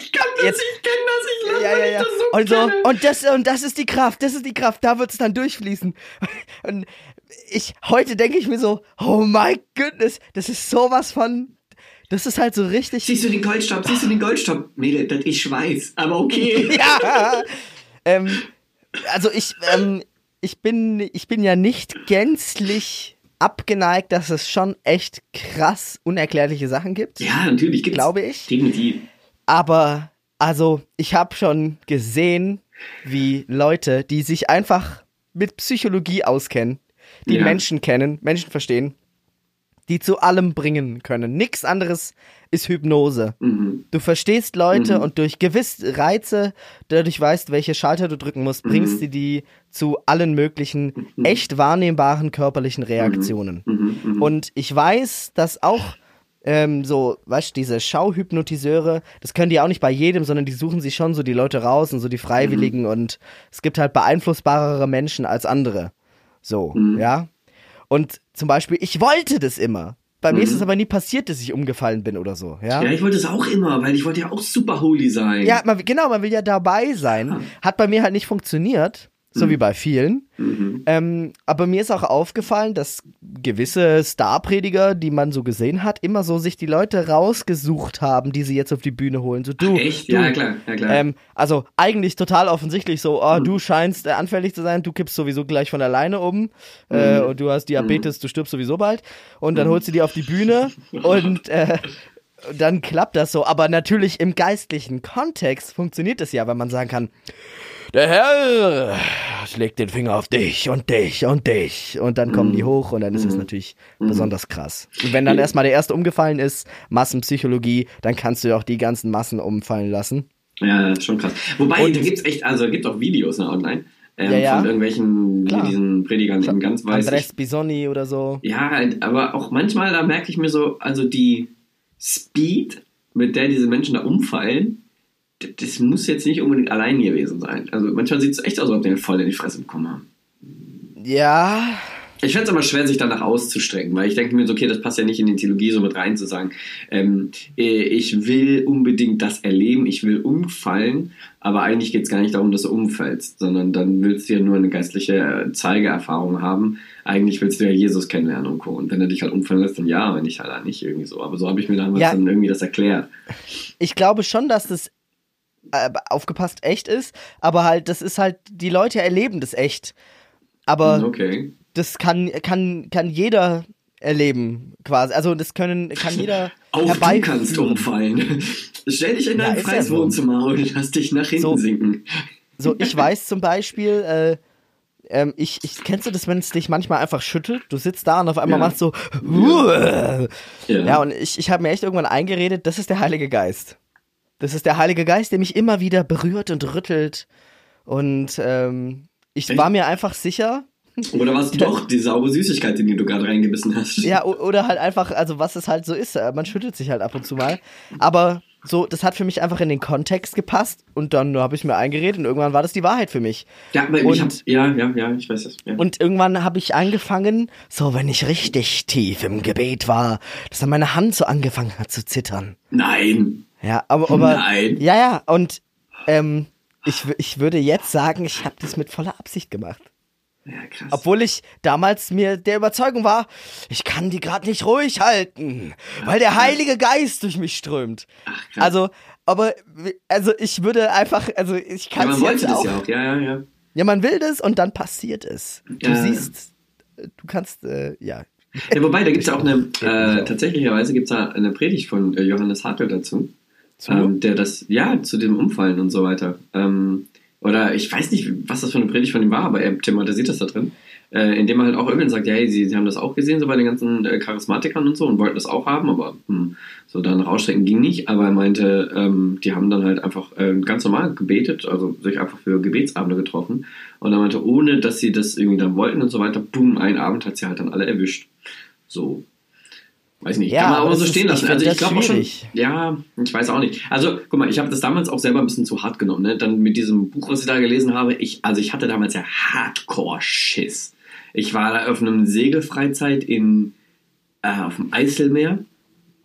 Ich kann das, Jetzt- ich kenne das, ich lache, ja, ja, ja. das so Und so, kenne. und das, und das ist die Kraft, das ist die Kraft, da wird es dann durchfließen. Und ich, heute denke ich mir so, oh my goodness, das ist sowas von, das ist halt so richtig. Siehst du den Goldstaub, siehst du den Goldstaub? Mädel, das ist Schweiß, aber okay. ja. ähm, also ich, ähm, ich bin, ich bin ja nicht gänzlich abgeneigt, dass es schon echt krass unerklärliche Sachen gibt. Ja, natürlich gibt's. Glaube ich. Definitiv. Aber, also, ich habe schon gesehen, wie Leute, die sich einfach mit Psychologie auskennen, die Ja. Menschen kennen, Menschen verstehen, die zu allem bringen können. Nix anderes ist Hypnose. Mhm. Du verstehst Leute und durch gewisse Reize, dadurch weißt, welche Schalter du drücken musst, bringst du die zu allen möglichen echt wahrnehmbaren körperlichen Reaktionen. Mhm. Und ich weiß, dass auch ähm, so, weißt du, diese Schauhypnotiseure, das können die auch nicht bei jedem, sondern die suchen sich schon so die Leute raus und so die Freiwilligen und es gibt halt beeinflussbarere Menschen als andere. So, ja. Und zum Beispiel, ich wollte das immer. Bei mir ist es aber nie passiert, dass ich umgefallen bin oder so, ja. Ja, ich wollte es auch immer, weil ich wollte ja auch super holy sein. Ja, man, genau, man will ja dabei sein. Hat bei mir halt nicht funktioniert, so wie bei vielen. Ähm, aber mir ist auch aufgefallen, dass gewisse Starprediger, die man so gesehen hat, immer so sich die Leute rausgesucht haben, die sie jetzt auf die Bühne holen. So du, Echt? du. Ja, klar, ja, klar. Ähm, also eigentlich total offensichtlich so, oh, du scheinst äh, anfällig zu sein, du kippst sowieso gleich von alleine um äh, und du hast Diabetes, du stirbst sowieso bald und dann holst du die auf die Bühne und äh, dann klappt das so. Aber natürlich im geistlichen Kontext funktioniert das ja, weil man sagen kann, der Herr legt den Finger auf dich und dich und dich und dann kommen die hoch und dann ist es natürlich besonders krass. Und wenn dann erstmal der erste umgefallen ist, Massenpsychologie, dann kannst du ja auch die ganzen Massen umfallen lassen. Ja, das ist schon krass. Wobei, Und- da gibt's echt, also gibt auch Videos ne, online ähm, Ja, ja. von irgendwelchen, Klar. diesen Predigern in ganz weiß. Andres Bisoni oder so. Ja, aber auch manchmal, da merke ich mir so, also die Speed, mit der diese Menschen da umfallen, das muss jetzt nicht unbedingt allein gewesen sein. Also manchmal sieht es echt aus, als ob die voll in die Fresse bekommen haben. Ja, Ich fände es aber schwer, sich danach auszustrecken, weil ich denke mir so, okay, das passt ja nicht in die Theologie so mit rein zu sagen, ähm, äh, ich will unbedingt das erleben, ich will umfallen, aber eigentlich geht es gar nicht darum, dass du umfällst, sondern dann willst du ja nur eine geistliche äh, Zeigeerfahrung haben. Eigentlich willst du ja Jesus kennenlernen und Co. Und wenn er dich halt umfallen lässt, dann ja, wenn nicht, halt nicht irgendwie so. Aber so habe ich mir damals Ja. dann irgendwie das erklärt. ich glaube schon, dass das äh, aufgepasst echt ist, aber halt, das ist halt, die Leute erleben das echt. aber Okay. das kann, kann, kann jeder erleben, quasi. Also das können, kann jeder Auch du herbeiführen. kannst umfallen. Stell dich in dein ja freies so. Wohnzimmer und lass dich nach hinten So. sinken. So, ich weiß zum Beispiel, äh, ähm, ich, ich, kennst du das, wenn es dich manchmal einfach schüttelt? Du sitzt da und auf einmal Ja. machst so, ja, Ja. und ich, ich habe mir echt irgendwann eingeredet, das ist der Heilige Geist. Das ist der Heilige Geist, der mich immer wieder berührt und rüttelt. Und ähm, ich Echt? war mir einfach sicher, Oder war es doch die saure Süßigkeit, in die du gerade reingebissen hast? ja, oder halt einfach, also was es halt so ist, äh, man schüttelt sich halt ab und zu mal. Aber so, das hat für mich einfach in den Kontext gepasst und dann habe ich mir eingeredet und irgendwann war das die Wahrheit für mich. Ja, aber Und- ich hab, ja, ja, ja, ich weiß es. Ja. Und irgendwann habe ich angefangen, so wenn ich richtig tief im Gebet war, dass dann meine Hand so angefangen hat zu zittern. Nein. Ja, aber, aber Nein. ja, ja, und ähm, ich, ich würde jetzt sagen, ich habe das mit voller Absicht gemacht. Ja, krass. Obwohl ich damals mir der Überzeugung war, ich kann die gerade nicht ruhig halten, weil der Heilige Geist durch mich strömt. Ach, krass. Also, aber also ich würde einfach, also ich ja, kann man es wollte das auch. ja auch. Ja, ja, ja. Ja, man will das und dann passiert es. Du Ja. siehst, äh, du kannst, äh, ja. Ja, wobei, da gibt es ja auch eine, äh, tatsächlicherweise gibt es da eine Predigt von äh, Johannes Hartl dazu, Zu? ähm, der das, ja, zu dem Umfallen und so weiter. Ähm, oder ich weiß nicht, was das für eine Predigt von ihm war, aber er thematisiert das da drin. Äh, indem er halt auch irgendwann sagt, ja, hey, sie, sie haben das auch gesehen, so bei den ganzen äh, Charismatikern und so und wollten das auch haben, aber hm, so dann rausstrecken ging nicht. Aber er meinte, ähm, die haben dann halt einfach äh, ganz normal gebetet, also sich einfach für Gebetsabende getroffen. Und er meinte, ohne dass sie das irgendwie dann wollten und so weiter, boom, ein Abend hat sie halt dann alle erwischt. So. Weiß nicht, Ja, kann man aber aber so stehen lassen. Also ich glaube schon. Ja, ich weiß auch nicht. Also, guck mal, ich habe das damals auch selber ein bisschen zu hart genommen. Ne? Dann mit diesem Buch, was ich da gelesen habe, ich, also ich hatte damals ja Hardcore-Schiss. Ich war da auf einem Segelfreizeit in, äh, auf dem Eiselmeer.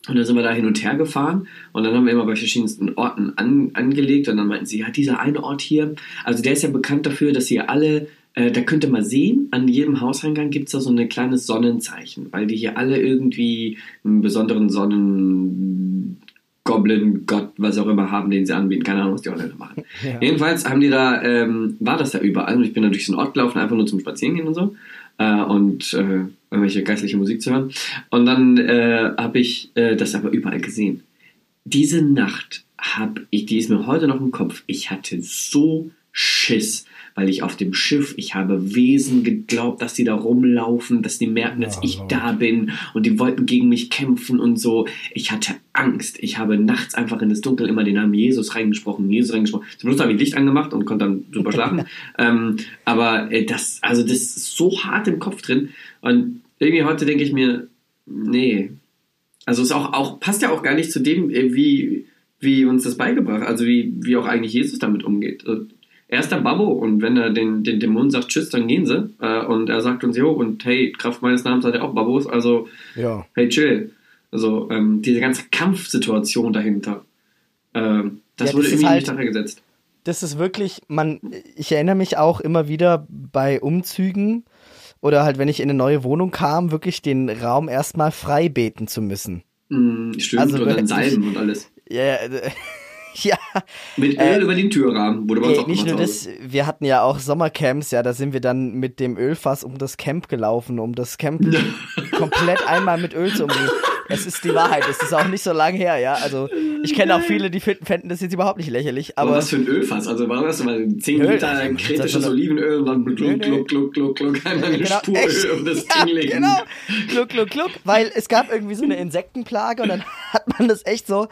Und dann sind wir da hin und her gefahren und dann haben wir immer bei verschiedensten Orten an, angelegt und dann meinten sie, ja, dieser eine Ort hier, also der ist ja bekannt dafür, dass hier alle, äh, da könnt ihr mal sehen, an jedem Hauseingang gibt es da so ein kleines Sonnenzeichen, weil die hier alle irgendwie einen besonderen Sonnen... Goblin, Gott, was auch immer haben, den sie anbieten. Keine Ahnung, was die Holländer machen. Ja. Jedenfalls haben die da, ähm, war das da überall und ich bin dann durch einen Ort gelaufen, einfach nur zum Spazierengehen und so äh, und äh, irgendwelche geistliche Musik zu hören. Und dann äh, habe ich äh, das aber überall gesehen. Diese Nacht habe ich, die ist mir heute noch im Kopf, ich hatte so Schiss, weil ich auf dem Schiff, ich habe Wesen geglaubt, dass die da rumlaufen, dass die merken, dass Oh, ich Lord. da bin und die wollten gegen mich kämpfen und so. Ich hatte Angst. Ich habe nachts einfach in das Dunkel immer den Namen Jesus reingesprochen, Jesus reingesprochen. Zum Schluss habe ich Licht angemacht und konnte dann super schlafen. ähm, aber äh, das, also das ist so hart im Kopf drin. Und irgendwie heute denke ich mir, nee. Also es auch, auch, passt ja auch gar nicht zu dem, äh, wie, wie uns das beigebracht, also wie, wie auch eigentlich Jesus damit umgeht. Und Er ist der Babbo und wenn er den, den Dämonen sagt, tschüss, dann gehen sie. Äh, und er sagt uns, jo, und hey, Kraft meines Namens seid ihr auch Babos, also Ja. hey, chill. Also ähm, diese ganze Kampfsituation dahinter, ähm, das Ja, wurde das irgendwie halt- nicht daran gesetzt. Das ist wirklich, man, ich erinnere mich auch immer wieder bei Umzügen oder halt, wenn ich in eine neue Wohnung kam, wirklich den Raum erstmal frei beten zu müssen. Mm, stimmt, Also, und dann Salben und alles. Ja, äh, ja. Mit Öl Äh, über den Türrahmen, wurde uns Nee, nicht nur das, wir hatten ja auch Sommercamps, ja, da sind wir dann mit dem Ölfass um das Camp gelaufen, um das Camp komplett einmal mit Öl zu umgehen. Es ist die Wahrheit, es ist auch nicht so lang her, ja. Also ich kenne auch viele, die finden, fänden das jetzt überhaupt nicht lächerlich, Aber aber was für ein Ölfass? Also warum hast du mal 10 Öl, Liter also, kritisches das so Olivenöl und dann gluck, gluck, gluck, gluck, gluck, einmal eine Genau, Spur? Öl um das ja, Ding legen. genau. Gluck, gluck, gluck, weil es gab irgendwie so eine Insektenplage und dann hat man das echt so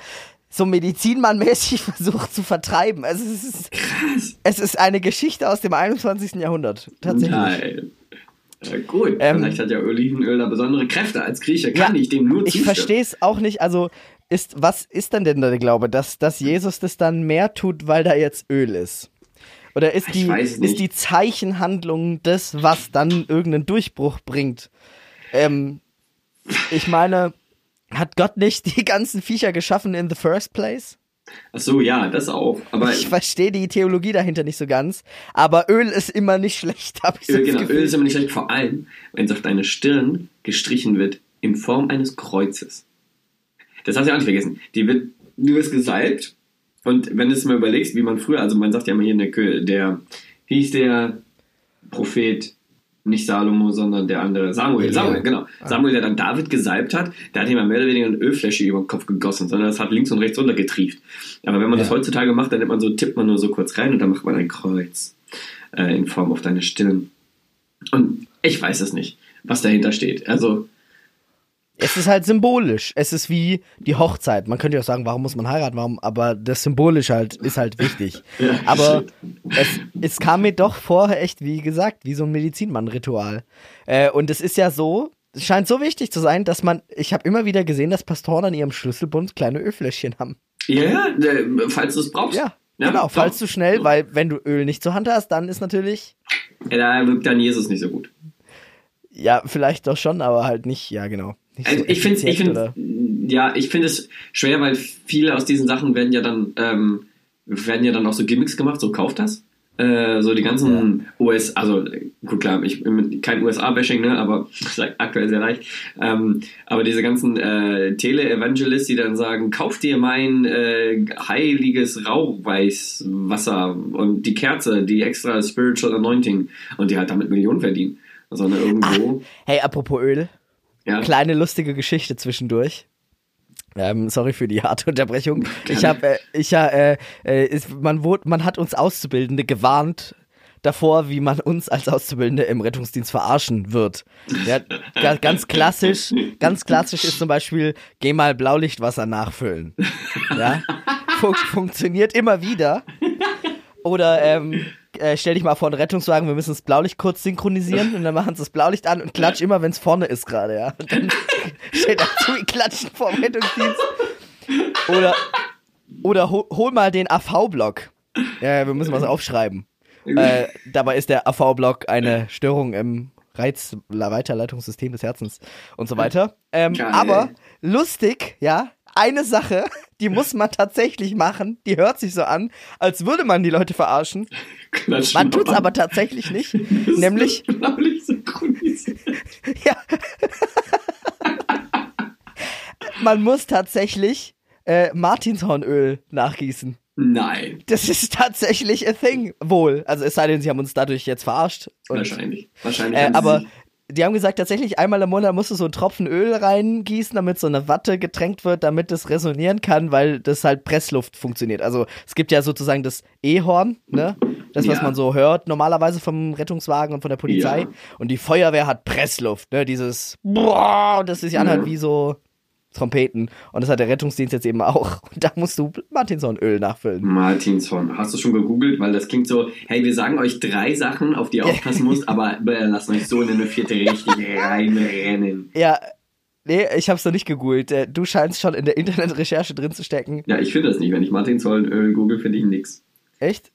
so medizinmannmäßig versucht zu vertreiben. Also es ist, Krass. es ist eine Geschichte aus dem 21. Jahrhundert, tatsächlich. Nein. Ja, gut, Ähm, vielleicht hat ja Olivenöl da besondere Kräfte. Als Grieche kann Ja, ich dem nur Ich zustimmen. verstehe es auch nicht. Also, ist, was ist denn denn der Glaube? Dass, dass Jesus das dann mehr tut, weil da jetzt Öl ist? Oder ist Ich die, ist die Zeichenhandlung das, was dann irgendeinen Durchbruch bringt? Ähm, ich meine, hat Gott nicht die ganzen Viecher geschaffen in the first place? Ach so, ja, das auch. Aber Ich verstehe die Theologie dahinter nicht so ganz. Aber Öl ist immer nicht schlecht, habe ich so Öl, genau. Öl ist immer nicht schlecht, vor allem, wenn es auf deine Stirn gestrichen wird in Form eines Kreuzes. Das hast du ja auch nicht vergessen. Die wird, du wirst gesalbt und wenn du es mal überlegst, wie man früher, also man sagt ja immer hier in der der, wie hieß der Prophet nicht Salomo, sondern der andere Samuel. Samuel, genau. Ah. Samuel, der dann David gesalbt hat, der hat ihm mehr oder weniger eine Ölfläche über den Kopf gegossen, sondern das hat links und rechts runtergetrieft. Aber wenn man das Ja. heutzutage macht, dann nimmt man so, tippt man nur so kurz rein und dann macht man ein Kreuz äh, in Form auf deine Stirn. Und ich weiß es nicht, was dahinter steht. Also, Es ist halt symbolisch. Es ist wie die Hochzeit. Man könnte ja auch sagen, warum muss man heiraten? Warum? Aber das symbolisch halt ist halt wichtig. Ja, Aber es, es kam mir doch vorher echt, wie gesagt, wie so ein Medizinmann-Ritual. Äh, und es ist ja so, es scheint so wichtig zu sein, dass man, ich habe immer wieder gesehen, dass Pastoren an ihrem Schlüsselbund kleine Ölfläschchen haben. ja, ja, falls du es brauchst. Ja, Ja, genau, doch. falls du schnell, weil wenn du Öl nicht zur Hand hast, dann ist natürlich, Ja, da wirkt dann Jesus nicht so gut. ja, vielleicht doch schon, aber halt nicht, ja genau. Nicht Also so ich finde ich effizient find, oder- ja, ich finde es schwer, weil viele aus diesen Sachen werden ja dann ähm, werden ja dann auch so Gimmicks gemacht, so kauft das. Äh, so die ganzen US, also gut klar, ich bin kein USA-Bashing, ne, aber aktuell sehr leicht. Ähm, aber diese ganzen äh, Tele-Evangelists, die dann sagen, kauf dir mein äh, heiliges Rauchweißwasser und die Kerze, die extra Spiritual Anointing und die halt damit Millionen verdienen. Also ne, irgendwo. Hey, apropos Öl, ja. kleine lustige Geschichte zwischendurch. Ähm, sorry für die harte Unterbrechung. Ich habe, äh, ich ja, äh, äh, ist, man wurde, man hat uns Auszubildende gewarnt davor, wie man uns als Auszubildende im Rettungsdienst verarschen wird. Ja, ga, ganz klassisch, ganz klassisch ist zum Beispiel, geh mal Blaulichtwasser nachfüllen. Ja, Fun funktioniert immer wieder. Oder ähm, äh, stell dich mal vor einen Rettungswagen, wir müssen das Blaulicht kurz synchronisieren und dann machen sie das Blaulicht an und klatsch immer, wenn es vorne ist gerade, ja. Und dann steht dazu, wie klatschen vor dem Rettungsdienst. Oder, oder hol, hol mal den AV-Block. Ja, wir müssen was aufschreiben. Äh, dabei ist der AV-Block eine Störung im Reizweiterleitungssystem des Herzens und so weiter. Ähm, aber lustig, ja, eine Sache, die muss man tatsächlich machen, die hört sich so an, als würde man die Leute verarschen. Klatsch Man tut's mal. aber tatsächlich nicht. Das Nämlich, ja. man muss tatsächlich äh, Martinshornöl nachgießen. Nein, Das ist tatsächlich a thing, wohl. Also es sei denn, sie haben uns dadurch jetzt verarscht. Und, wahrscheinlich. Wahrscheinlich. äh, aber die haben gesagt, tatsächlich einmal im Monat musst du so einen Tropfen Öl reingießen, damit so eine Watte getränkt wird, damit es resonieren kann, weil das halt Pressluft funktioniert. Also es gibt ja sozusagen das E-Horn, ne? Das, was Ja. man so hört, normalerweise vom Rettungswagen und von der Polizei. Ja. Und die Feuerwehr hat Pressluft, ne? Dieses Boah, das anhört Ja. wie so Trompeten. Und das hat der Rettungsdienst jetzt eben auch. Und da musst du Martinshornöl nachfüllen. Martinshorn. Hast du schon gegoogelt? Weil das klingt so, hey, wir sagen euch drei Sachen, auf die ihr aufpassen müsst, aber wir lassen euch so in eine vierte richtig reinrennen. Ja, nee, ich hab's noch nicht gegoogelt. Äh, Du scheinst schon in der Internetrecherche drin zu stecken. Ja, ich finde das nicht. Wenn ich Martinshornöl google, finde ich nix. Echt?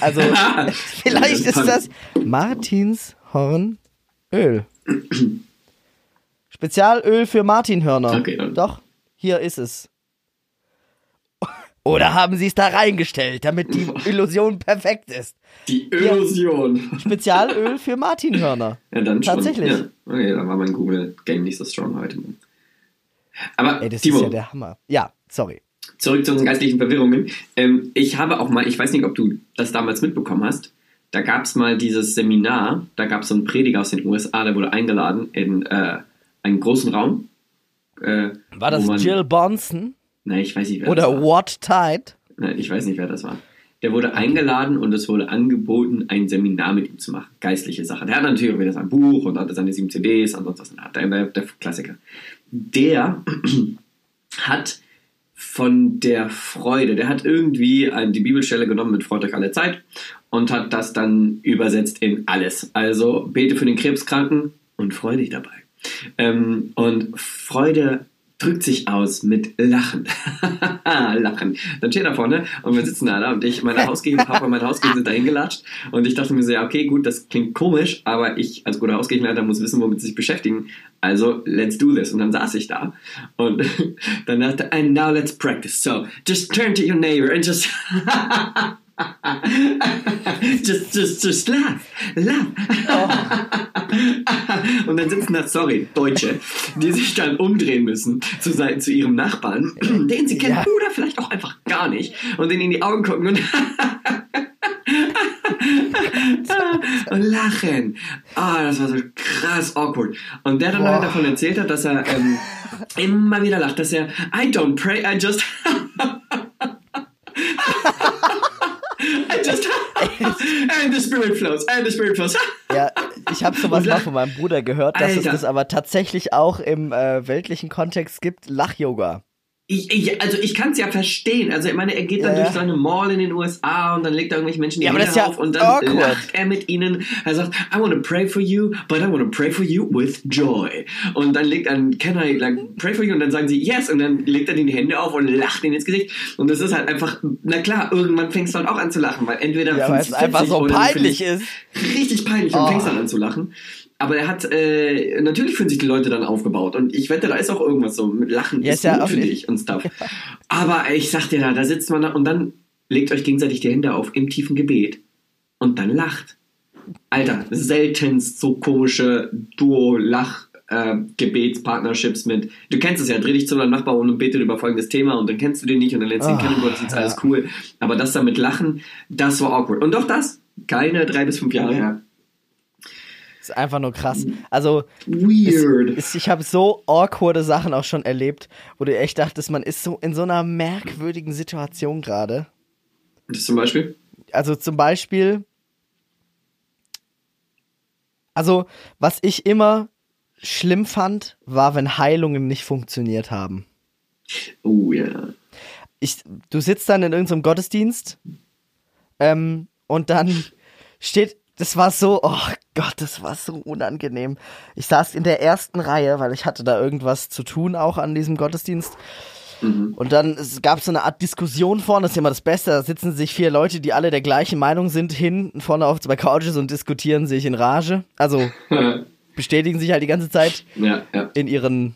Also, vielleicht ist das Martinshornöl. Spezialöl für Martinhörner. Okay, dann- Doch, hier ist es. Oder haben sie es da reingestellt, damit die Illusion perfekt ist? Die Illusion. Spezialöl für Martinhörner. Ja, dann schon. Tatsächlich. Ja. Okay, dann war mein Google-Game nicht so strong heute. Aber, Ey, das Timo, ist ja der Hammer. Ja, sorry. zurück zu unseren geistlichen Verwirrungen. Ähm, ich habe auch mal, ich weiß nicht, ob du das damals mitbekommen hast, da gab es mal dieses Seminar, da gab es so einen Prediger aus den USA, der wurde eingeladen in äh, einen großen Raum. Äh, War das man- Jill Bonson Nein, ich weiß nicht, wer oder das war. What Tide? Nein, ich weiß nicht, wer das war. Der wurde eingeladen und es wurde angeboten, ein Seminar mit ihm zu machen. Geistliche Sachen. Der hat natürlich auch wieder sein Buch und hatte seine sieben CDs und sonst was. Der, der, der Klassiker. Der hat von der Freude, der hat irgendwie die Bibelstelle genommen mit Freut euch alle Zeit und hat das dann übersetzt in alles. Also bete für den Krebskranken und freu dich dabei. Ähm, und Freude drückt sich aus mit Lachen. Lachen. Dann steht er vorne und wir sitzen da, und ich, meine Hausgeber, Papa und meine Hausgeber sind da hingelatscht und ich dachte mir so, ja, okay, gut, das klingt komisch, aber ich als guter Hausgebenleiter muss wissen, womit sie sich beschäftigen. Also, let's do this. Und dann saß ich da und dann dachte, and now let's practice. So, just turn to your neighbor and just just, just, just laugh, laugh. Und dann sitzen da, sorry, Deutsche, die sich dann umdrehen müssen zu, zu ihrem Nachbarn, den sie kennen Ja. oder vielleicht auch einfach gar nicht, und denen in die Augen gucken und und lachen. Ah, das war so krass awkward. Und der dann halt davon erzählt hat, dass er ähm, immer wieder lacht, dass er I don't pray, I just I just and the spirit flows, and the spirit flows. Ja, ich habe sowas mal von meinem Bruder gehört, dass es Alter. das aber tatsächlich auch im äh, weltlichen Kontext gibt, Lach-Yoga. Ich, ich, also ich kann es ja verstehen. Also ich meine, er geht dann Ja. durch so eine Mall in den USA und dann legt da irgendwelche Menschen die Ja, Hände ja auf und dann awkward. lacht er mit ihnen. Er sagt, I want to pray for you, but I want to pray for you with joy. Und dann legt er, can I like pray for you? Und dann sagen sie yes und dann legt er denen die Hände auf und lacht ihnen ins Gesicht. Und das ist halt einfach, na klar, irgendwann fängst du halt auch an zu lachen, weil entweder Ja, weil es 50, einfach so peinlich 50 ist. richtig peinlich Oh. und fängst dann an zu lachen. Aber er hat, äh, natürlich fühlen sich die Leute dann aufgebaut und ich wette, da ist auch irgendwas so mit Lachen Ja, ist ist ja gut für dich und stuff. Aber ich sag dir da, da sitzt man da und dann legt euch gegenseitig die Hände auf im tiefen Gebet und dann lacht. Alter, seltenst so komische Duo-Lach- äh, Gebetspartnerships mit, du kennst es ja, dreh dich zu deinem Nachbar und betet über folgendes Thema und dann kennst du den nicht und dann lernst du ihn Ah, kennen und Gottesdienst, alles ja. cool. Aber das da mit Lachen, das war awkward. Und doch das, keine drei bis fünf Jahre her. Ist einfach nur krass. Also, Weird. ist, ich habe so awkwarde Sachen auch schon erlebt, wo du echt dachtest, man ist so in so einer merkwürdigen Situation gerade. Das zum Beispiel? Also zum Beispiel, also was ich immer schlimm fand, war, wenn Heilungen nicht funktioniert haben. Oh ja. ich, du sitzt dann in irgendeinem Gottesdienst ähm, und dann steht, das war so, oh Gott, das war so unangenehm. Ich saß in der ersten Reihe, weil ich hatte da irgendwas zu tun auch an diesem Gottesdienst. Und dann es gab so eine Art Diskussion vorne, das ist immer das Beste, da sitzen sich vier Leute, die alle der gleichen Meinung sind, hin, vorne auf zwei Couches und diskutieren sich in Rage. Also bestätigen sich halt die ganze Zeit ja, ja, in ihren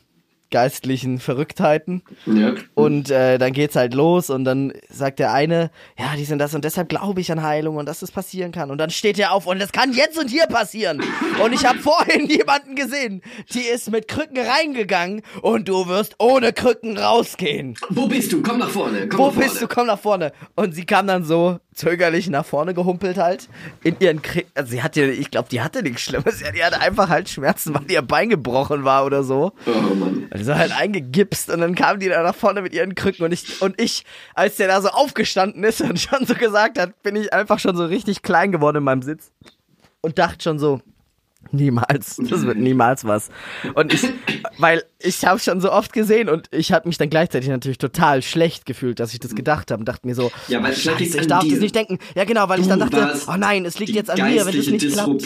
geistlichen Verrücktheiten. ja. Und äh, dann geht's halt los und dann sagt der eine, ja, die sind das und deshalb glaube ich an Heilung und dass das passieren kann. Und dann steht er auf und das kann jetzt und hier passieren. Und ich habe vorhin jemanden gesehen, die ist mit Krücken reingegangen und du wirst ohne Krücken rausgehen. Wo bist du? Komm nach vorne. Komm Wo nach vorne. bist du? Komm nach vorne. Und sie kam dann so zögerlich nach vorne gehumpelt halt. In ihren Kri also sie hatte, ich glaube, die hatte nichts Schlimmes. Ja, die hatte einfach halt Schmerzen, weil ihr Bein gebrochen war oder so. Oh Mann. Also halt eingegipst und dann kam die da nach vorne mit ihren Krücken und ich, und ich, als der da so aufgestanden ist und schon so gesagt hat, bin ich einfach schon so richtig klein geworden in meinem Sitz und dachte schon so, niemals, das wird niemals was. Und ich, weil ich habe schon so oft gesehen und ich habe mich dann gleichzeitig natürlich total schlecht gefühlt, dass ich das gedacht habe und dachte mir so, Ja, weil scheiße, ich darf dir. das nicht denken. Ja genau, weil ich dann Du dachte, oh nein, es liegt jetzt an mir, wenn geistliche nicht klappt.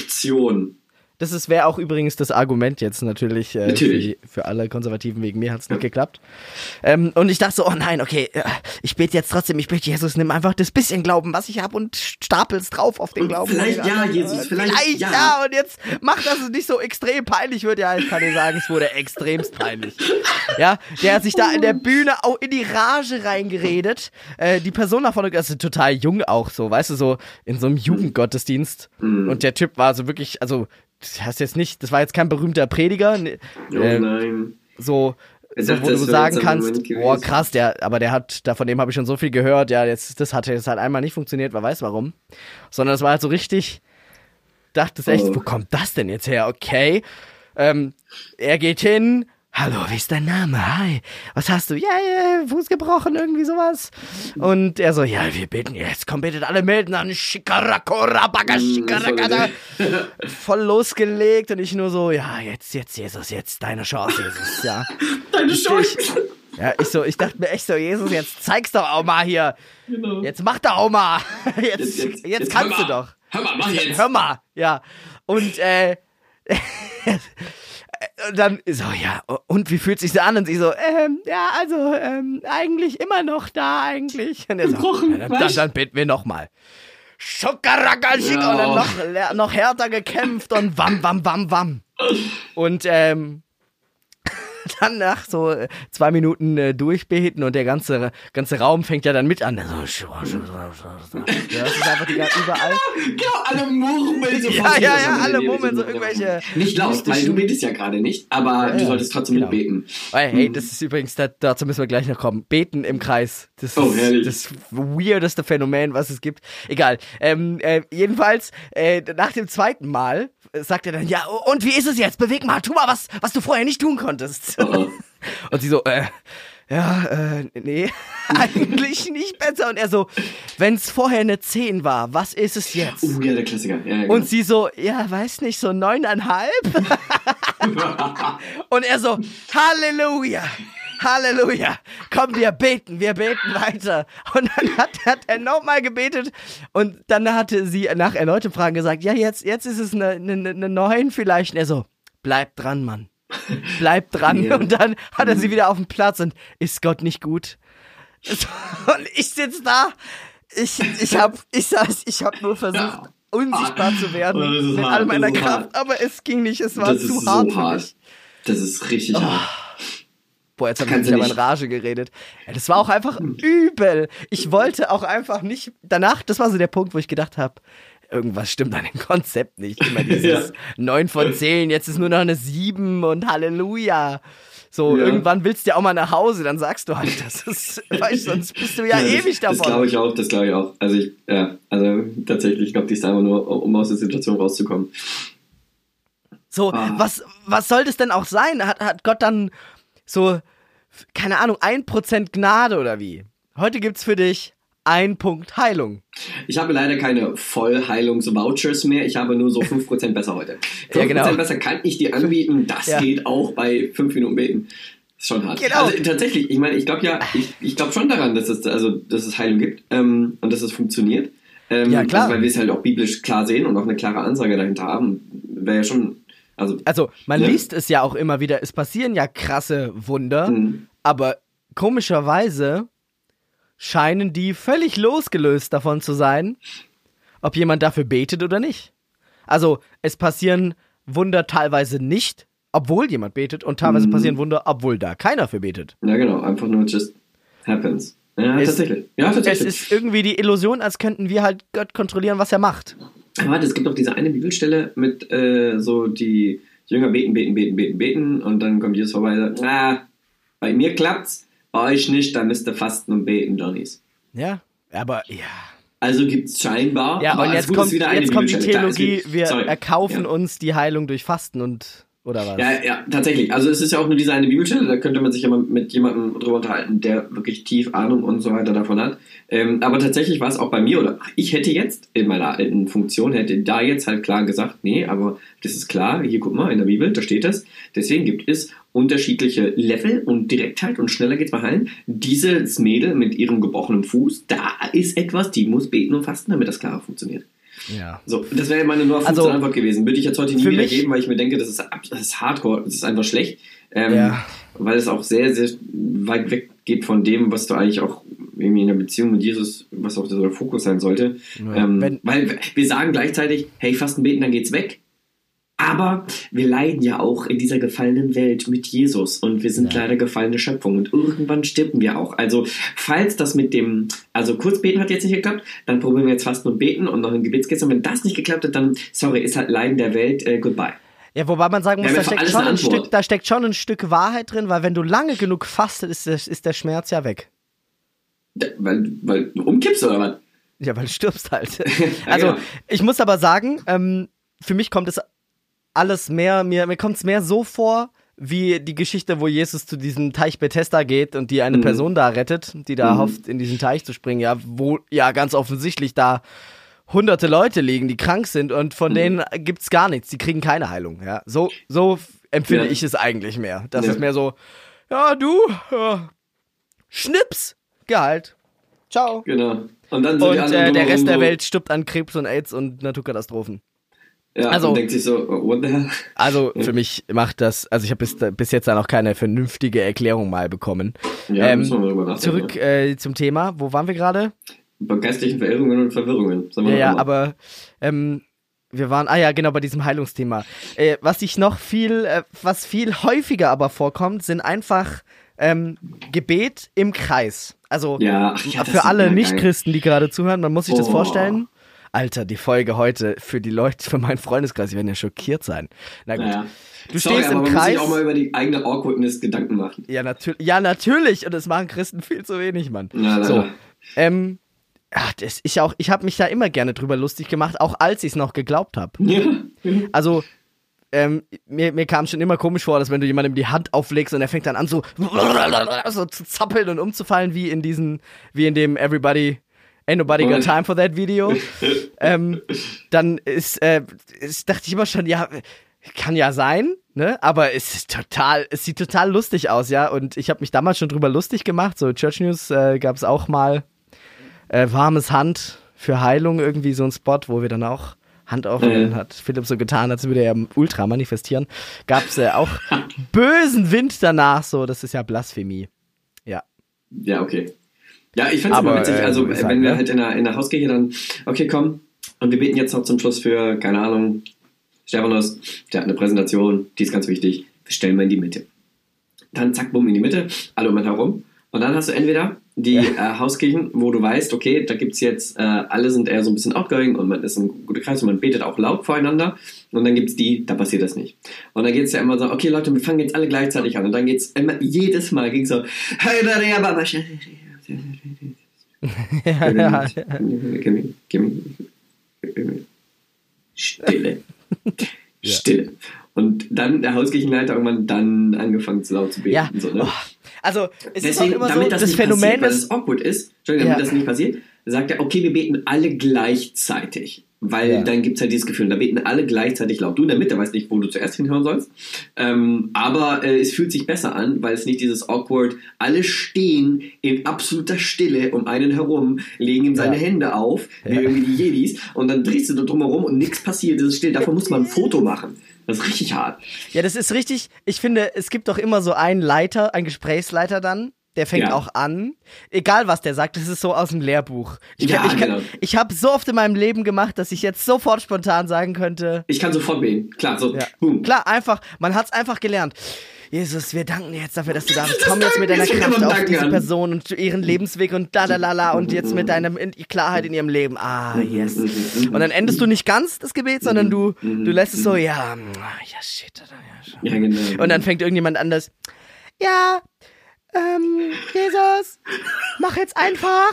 Das ist wäre auch übrigens das Argument jetzt natürlich, äh, Natürlich. Für, für alle Konservativen wegen mir hat's nicht geklappt. Ähm, und ich dachte so, oh nein, okay, äh, ich bete jetzt trotzdem, ich bete Jesus, nimm einfach das bisschen Glauben, was ich habe und stapel's drauf auf den Und Glauben. vielleicht ja. Jesus, vielleicht ja. ja. Und jetzt mach, dass es nicht so extrem peinlich wird. Ja, ich kann dir sagen, es wurde extremst peinlich. Ja, der hat sich da in der Bühne auch in die Rage reingeredet. Äh, die Person da vorne, das ist total jung auch so, weißt du, so in so einem Jugendgottesdienst. Mhm. Und der Typ war so wirklich, also, das heißt jetzt nicht, das war jetzt kein berühmter Prediger, Oh äh, nein. so, so dachte, wo du sagen kannst, boah krass, der, aber der hat, da von dem habe ich schon so viel gehört, ja, jetzt, das hat jetzt halt einmal nicht funktioniert, wer weiß warum. Sondern es war halt so richtig, dachte es echt, Oh. wo kommt das denn jetzt her? Okay. Ähm, er geht hin, hallo, wie ist dein Name? Hi, was hast du? Ja, ja, Fuß gebrochen, irgendwie sowas. Und er so, ja, wir beten jetzt, komm, betet alle melden an, Shikarakada. Voll losgelegt und ich nur so, ja, jetzt, jetzt, Jesus, jetzt, deine Chance, Jesus, ja. Deine Ich- Chance. Ja, ich so, ich dachte mir echt so, Jesus, jetzt zeig's doch auch mal hier. Genau. Jetzt mach doch auch mal. Jetzt, Jetzt- jetzt, jetzt- kannst du doch. Hör mal, mach jetzt. Hör mal, ja. Und äh, und dann so, ja, und wie fühlt sich das an? Und sie so, ähm, ja, also, ähm, eigentlich immer noch da, eigentlich. Und er so, Gebrochen, ja, dann, dann, dann beten wir nochmal. Schuckaraka, schick, Ja. und dann noch, noch härter gekämpft und wam, wam, wam, wam. Und, ähm, dann nach so äh, zwei Minuten äh, durchbeten und der ganze, ganze Raum fängt ja dann mit an. So, ja, das ist einfach die überall. Genau, alle murmeln so Ja, ja, ja, aber alle murmeln so noch- irgendwelche Nicht laut, weil du betest ja gerade nicht, aber du ja, solltest trotzdem genau. mitbeten. Hey, hey, das ist übrigens, da, dazu müssen wir gleich noch kommen. Beten im Kreis. Das Oh, ist herrlich. das weirdeste Phänomen, was es gibt. Egal. Ähm, äh, jedenfalls, äh, nach dem zweiten Mal sagt er dann, ja, und wie ist es jetzt? Beweg mal, tu mal was, was du vorher nicht tun konntest. Oh, oh. Und sie so, äh, ja, äh, nee, eigentlich nicht besser. Und er so, wenn es vorher eine 10 war, was ist es jetzt? Uh, ja, der Klassiker. Ja, ja, genau. Und sie so, ja, weiß nicht, so neuneinhalb? Und er so, Halleluja, Halleluja, komm, wir beten, wir beten weiter. Und dann hat, hat er nochmal gebetet und dann hatte sie nach erneutem Fragen gesagt, ja, jetzt, jetzt ist es eine, eine, eine neun vielleicht. Und er so, bleib dran, Mann. Bleib dran. Ja. Und dann hat er sie wieder auf dem Platz und ist Gott nicht gut? Und ich sitz da, ich, ich hab, ich saß, ich hab nur versucht, Ja. unsichtbar zu werden Oh, mit all meiner Kraft, hart. aber es ging nicht, es war das zu ist hart so für hart. mich. Das ist richtig hart. Boah, jetzt habe ich Kannst mich du aber in. Rage geredet. Ja, das war auch einfach übel. Ich wollte auch einfach nicht. Danach, das war so der Punkt, wo ich gedacht habe, irgendwas stimmt an dem Konzept nicht. Immer dieses Ja. 9 von 10, jetzt ist nur noch eine 7 und Halleluja. So, Ja. irgendwann willst du ja auch mal nach Hause, dann sagst du halt, das ist, weißt, du, sonst bist du ja, ewig das, davon. Das glaube ich auch, das glaube ich auch. Also ich, ja, also tatsächlich, ich glaube, die ist einfach nur, um aus der Situation rauszukommen. So, Ah. was, was soll das denn auch sein? Hat, hat Gott dann so, keine Ahnung, 1% Gnade oder wie? Heute gibt's für dich ein Punkt Heilung. Ich habe leider keine Vollheilungs-Vouchers mehr. Ich habe nur so 5% besser heute. 5% Ja, genau. besser kann ich dir anbieten. Das Ja. geht auch bei 5 Minuten beten. Ist schon hart. Genau. Also tatsächlich, ich meine, ich glaube ja, ich, ich glaube schon daran, dass es, also, dass es Heilung gibt ähm, und dass es funktioniert. Ähm, Ja, klar. Also, weil wir es halt auch biblisch klar sehen und auch eine klare Ansage dahinter haben. Wäre ja schon, also Also, man Ja. liest es ja auch immer wieder, es passieren ja krasse Wunder, Mhm. aber komischerweise scheinen die völlig losgelöst davon zu sein, ob jemand dafür betet oder nicht. Also, es passieren Wunder teilweise nicht, obwohl jemand betet, und teilweise Mhm. passieren Wunder, obwohl da keiner für betet. Ja, genau, einfach nur just happens. Ja, Es- tatsächlich. Ja, Es tatsächlich. ist irgendwie die Illusion, als könnten wir halt Gott kontrollieren, was er macht. Warte, es gibt auch diese eine Bibelstelle mit äh, so die Jünger beten, beten, beten, beten, beten und dann kommt Jesus vorbei und sagt, ah, bei mir klappt's, bei euch nicht, dann müsst ihr fasten und beten, Johnnies. Ja, aber ja. Also gibt's scheinbar. Ja, aber und jetzt gut, kommt, ist wieder eine jetzt kommt die. Klar, Theologie, gibt- wir sorry. erkaufen ja. uns die Heilung durch Fasten und oder was? Ja, ja, tatsächlich. Also es ist ja auch nur diese eine Bibelstelle, da könnte man sich ja mal mit jemandem drüber unterhalten, der wirklich tief Ahnung und so weiter davon hat. Ähm, aber tatsächlich war es auch bei mir, oder ich hätte jetzt in meiner alten Funktion, hätte da jetzt halt klar gesagt, nee, aber das ist klar, hier guck mal, in der Bibel, da steht es. Deswegen gibt es unterschiedliche Level und Direktheit und schneller geht's bei allen. Dieses Mädel mit ihrem gebrochenen Fuß, da ist etwas, die muss beten und fasten, damit das klarer funktioniert. Ja. So, das wäre meine nur 15 Also, Antwort gewesen. Würde ich jetzt heute nie wieder mich- geben, weil ich mir denke, das ist, das ist Hardcore, das ist einfach schlecht. Ähm, Ja. Weil es auch sehr, sehr weit weg geht von dem, was du eigentlich auch irgendwie in der Beziehung mit Jesus, was auch der Fokus sein sollte. Ja. Ähm, weil wir sagen gleichzeitig, hey, fasten, beten, dann geht's weg. Aber wir leiden ja auch in dieser gefallenen Welt mit Jesus und wir sind Ja. leider gefallene Schöpfung und irgendwann stirben wir auch. Also, falls das mit dem, also kurz beten hat jetzt nicht geklappt, dann probieren wir jetzt Fasten und Beten und noch ein Gebetskiste. Und wenn das nicht geklappt hat, dann, sorry, ist halt Leiden der Welt, äh, goodbye. Ja, wobei man sagen muss, da ja für steckt, schon ein. Stück, da steckt schon ein Stück Wahrheit drin, weil wenn du lange genug fastet, ist der, ist der Schmerz ja weg. Da, weil, weil du umkippst oder was? Ja, weil du stirbst halt. also, genau. ich muss aber sagen, ähm, für mich kommt es alles mehr, mir, mir kommt es mehr so vor, wie die Geschichte, wo Jesus zu diesem Teich Bethesda geht und die eine Mhm. Person da rettet, die da Mhm. hofft, in diesen Teich zu springen, ja, wo ja ganz offensichtlich da hunderte Leute liegen, die krank sind und von Mhm. denen gibt's gar nichts, die kriegen keine Heilung, ja. So, so empfinde Ja. ich es eigentlich mehr. Das Ja. ist mehr so, ja, du, ja, Schnips, Gehalt. Ciao. Genau. Und dann so Und äh, der Rest der Welt stirbt an Krebs und AIDS und Naturkatastrophen. Ja, also- denkt sich so, what the hell? Also für mich macht das, also ich habe bis, bis jetzt da noch keine vernünftige Erklärung mal bekommen. Ja, Ähm, müssen wir mal drüber nachdenken. Zurück äh, zum Thema, wo waren wir gerade? Bei geistlichen Verirrungen und Verwirrungen. Sagen wir Ja, ja, aber ähm, wir waren, ah ja, genau, bei diesem Heilungsthema. Äh, was ich noch viel, äh, was viel häufiger aber vorkommt, sind einfach ähm, Gebet im Kreis. Also Ja, ja, das für alle. Nichtchristen, die gerade zuhören, man muss sich das Oh. vorstellen. Alter, die Folge heute für die Leute, für meinen Freundeskreis, die werden ja schockiert sein. Na gut. Naja. Du Sorry, stehst im man muss sich Kreis. auch mal über die eigene Awkwardness Gedanken machen. Ja, natürlich. Ja, natürlich. Und das machen Christen viel zu wenig, Mann. Ja, so. Ähm, ach, das ich auch, ich habe mich da immer gerne drüber lustig gemacht, auch als ich es noch geglaubt habe. Ja. Also, ähm, mir, mir kam schon immer komisch vor, dass wenn du jemandem die Hand auflegst und er fängt dann an so, so zu zappeln und umzufallen, wie in diesen, wie in dem Everybody Ain't nobody got time for that Video. ähm, dann ist, äh, ist, dachte ich immer schon, ja, kann ja sein, ne? Aber es ist total, es sieht total lustig aus, ja. Und ich habe mich damals schon drüber lustig gemacht. So Church News äh, gab es auch mal äh, warmes Hand für Heilung, irgendwie so ein Spot, wo wir dann auch Hand aufnehmen Mhm. hat Philipp so getan, als würde er ja Ultra manifestieren. Gab es äh, auch bösen Wind danach, so, das ist ja Blasphemie. Ja. Ja, okay. Ja, ich find's immer Aber, witzig, äh, also ich wenn wir ne? halt in der, in der Hauskirche dann, okay, komm, und wir beten jetzt noch zum Schluss für, keine Ahnung, Stephanus, der hat eine Präsentation, die ist ganz wichtig, wir stellen mal in die Mitte. Dann zack, bumm, in die Mitte, alle um ihn herum. Und dann hast du entweder die äh, Hauskirchen, wo du weißt, okay, da gibt's jetzt, äh, alle sind eher so ein bisschen outgoing und man ist ein guter Kreis und man betet auch laut voreinander. Und dann gibt's die, da passiert das nicht. Und dann geht's ja immer so, okay Leute, wir fangen jetzt alle gleichzeitig an. Und dann geht's immer, jedes Mal ging's so, ja, ja, ja. Stille. Stille. Und dann der Hauskirchenleiter irgendwann dann angefangen zu laut zu beten. Ja. So, ne? Oh, also, es Deswegen, ist immer so, damit das, das nicht Phänomen passiert, weil es awkward ist, Entschuldigung, damit Ja. das nicht passiert, sagt er, okay, wir beten alle gleichzeitig. Weil Ja. dann gibt's halt dieses Gefühl, da beten alle gleichzeitig laut. Du in der Mitte weißt nicht, wo du zuerst hinhören sollst. Ähm, aber äh, es fühlt sich besser an, weil es nicht dieses awkward, alle stehen in absoluter Stille um einen herum, legen ihm seine Ja. Hände auf, wie Ja. irgendwie die Jedis, und dann drehst du da drumherum und nichts passiert, es ist still. Davon muss man ein Foto machen. Das ist richtig hart. ja, das ist richtig, ich finde, es gibt doch immer so einen Leiter, einen Gesprächsleiter dann, der fängt Ja. auch an, egal was der sagt, das ist so aus dem Lehrbuch. Ich, Ja, ich, genau. ich habe so oft in meinem Leben gemacht, dass ich jetzt sofort spontan sagen könnte, Ich kann sofort beten. Klar, so, Ja. boom. Klar, einfach, man hat's einfach gelernt. Jesus, wir danken dir jetzt dafür, dass du da bist. Komm jetzt mit deiner Kraft auf diese an. Person und ihren Lebensweg und da, da, la, la und jetzt mit deiner in- Klarheit in ihrem Leben. Ah, yes. Und dann endest du nicht ganz das Gebet, sondern du, du lässt es so, ja, mm, ja, shit. Ja, genau. Und dann fängt irgendjemand anders, ja, ähm, Jesus, mach jetzt einfach.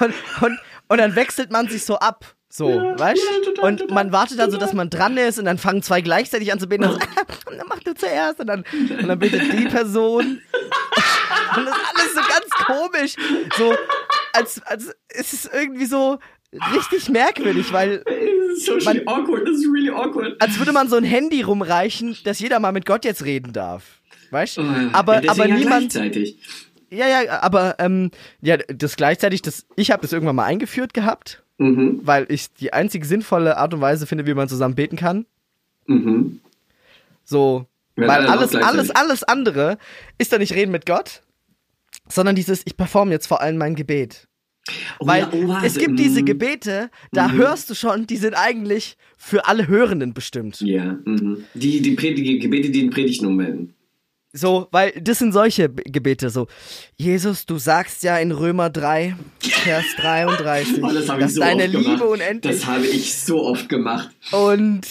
und, und, und dann wechselt man sich so ab. So, weißt ja, du? total, Und man wartet dann so, dass man dran ist und dann fangen zwei gleichzeitig an zu beten. Und, so, und dann mach du zuerst und dann, und dann betet die Person. Und das ist alles so ganz komisch. So, als, als es ist irgendwie so richtig merkwürdig, weil Das ist socially awkward. Das ist really awkward. als würde man so ein Handy rumreichen, dass jeder mal mit Gott jetzt reden darf. Weißt du? Oh, ja. aber, ja, aber ja niemand. Gleichzeitig. Ja, ja, aber ähm, ja, das gleichzeitig, das, ich habe das irgendwann mal eingeführt gehabt, Mhm. weil ich die einzige sinnvolle Art und Weise finde, wie man zusammen beten kann. Mhm. So, Wenn weil alles, alles, alles andere ist da nicht reden mit Gott, sondern dieses, ich performe jetzt vor allem mein Gebet. Oh, Weil ja, oh, es gibt diese Mhm. Gebete, da Mhm. hörst du schon, die sind eigentlich für alle Hörenden bestimmt. Ja, mhm. Die, die, Pred- die Gebete, die den Predigten ummelden. So, weil das sind solche Gebete, so, Jesus, du sagst ja in Römer 3, Vers 33, Oh, das dass so deine gemacht. Liebe unendlich Das habe ich so oft gemacht. und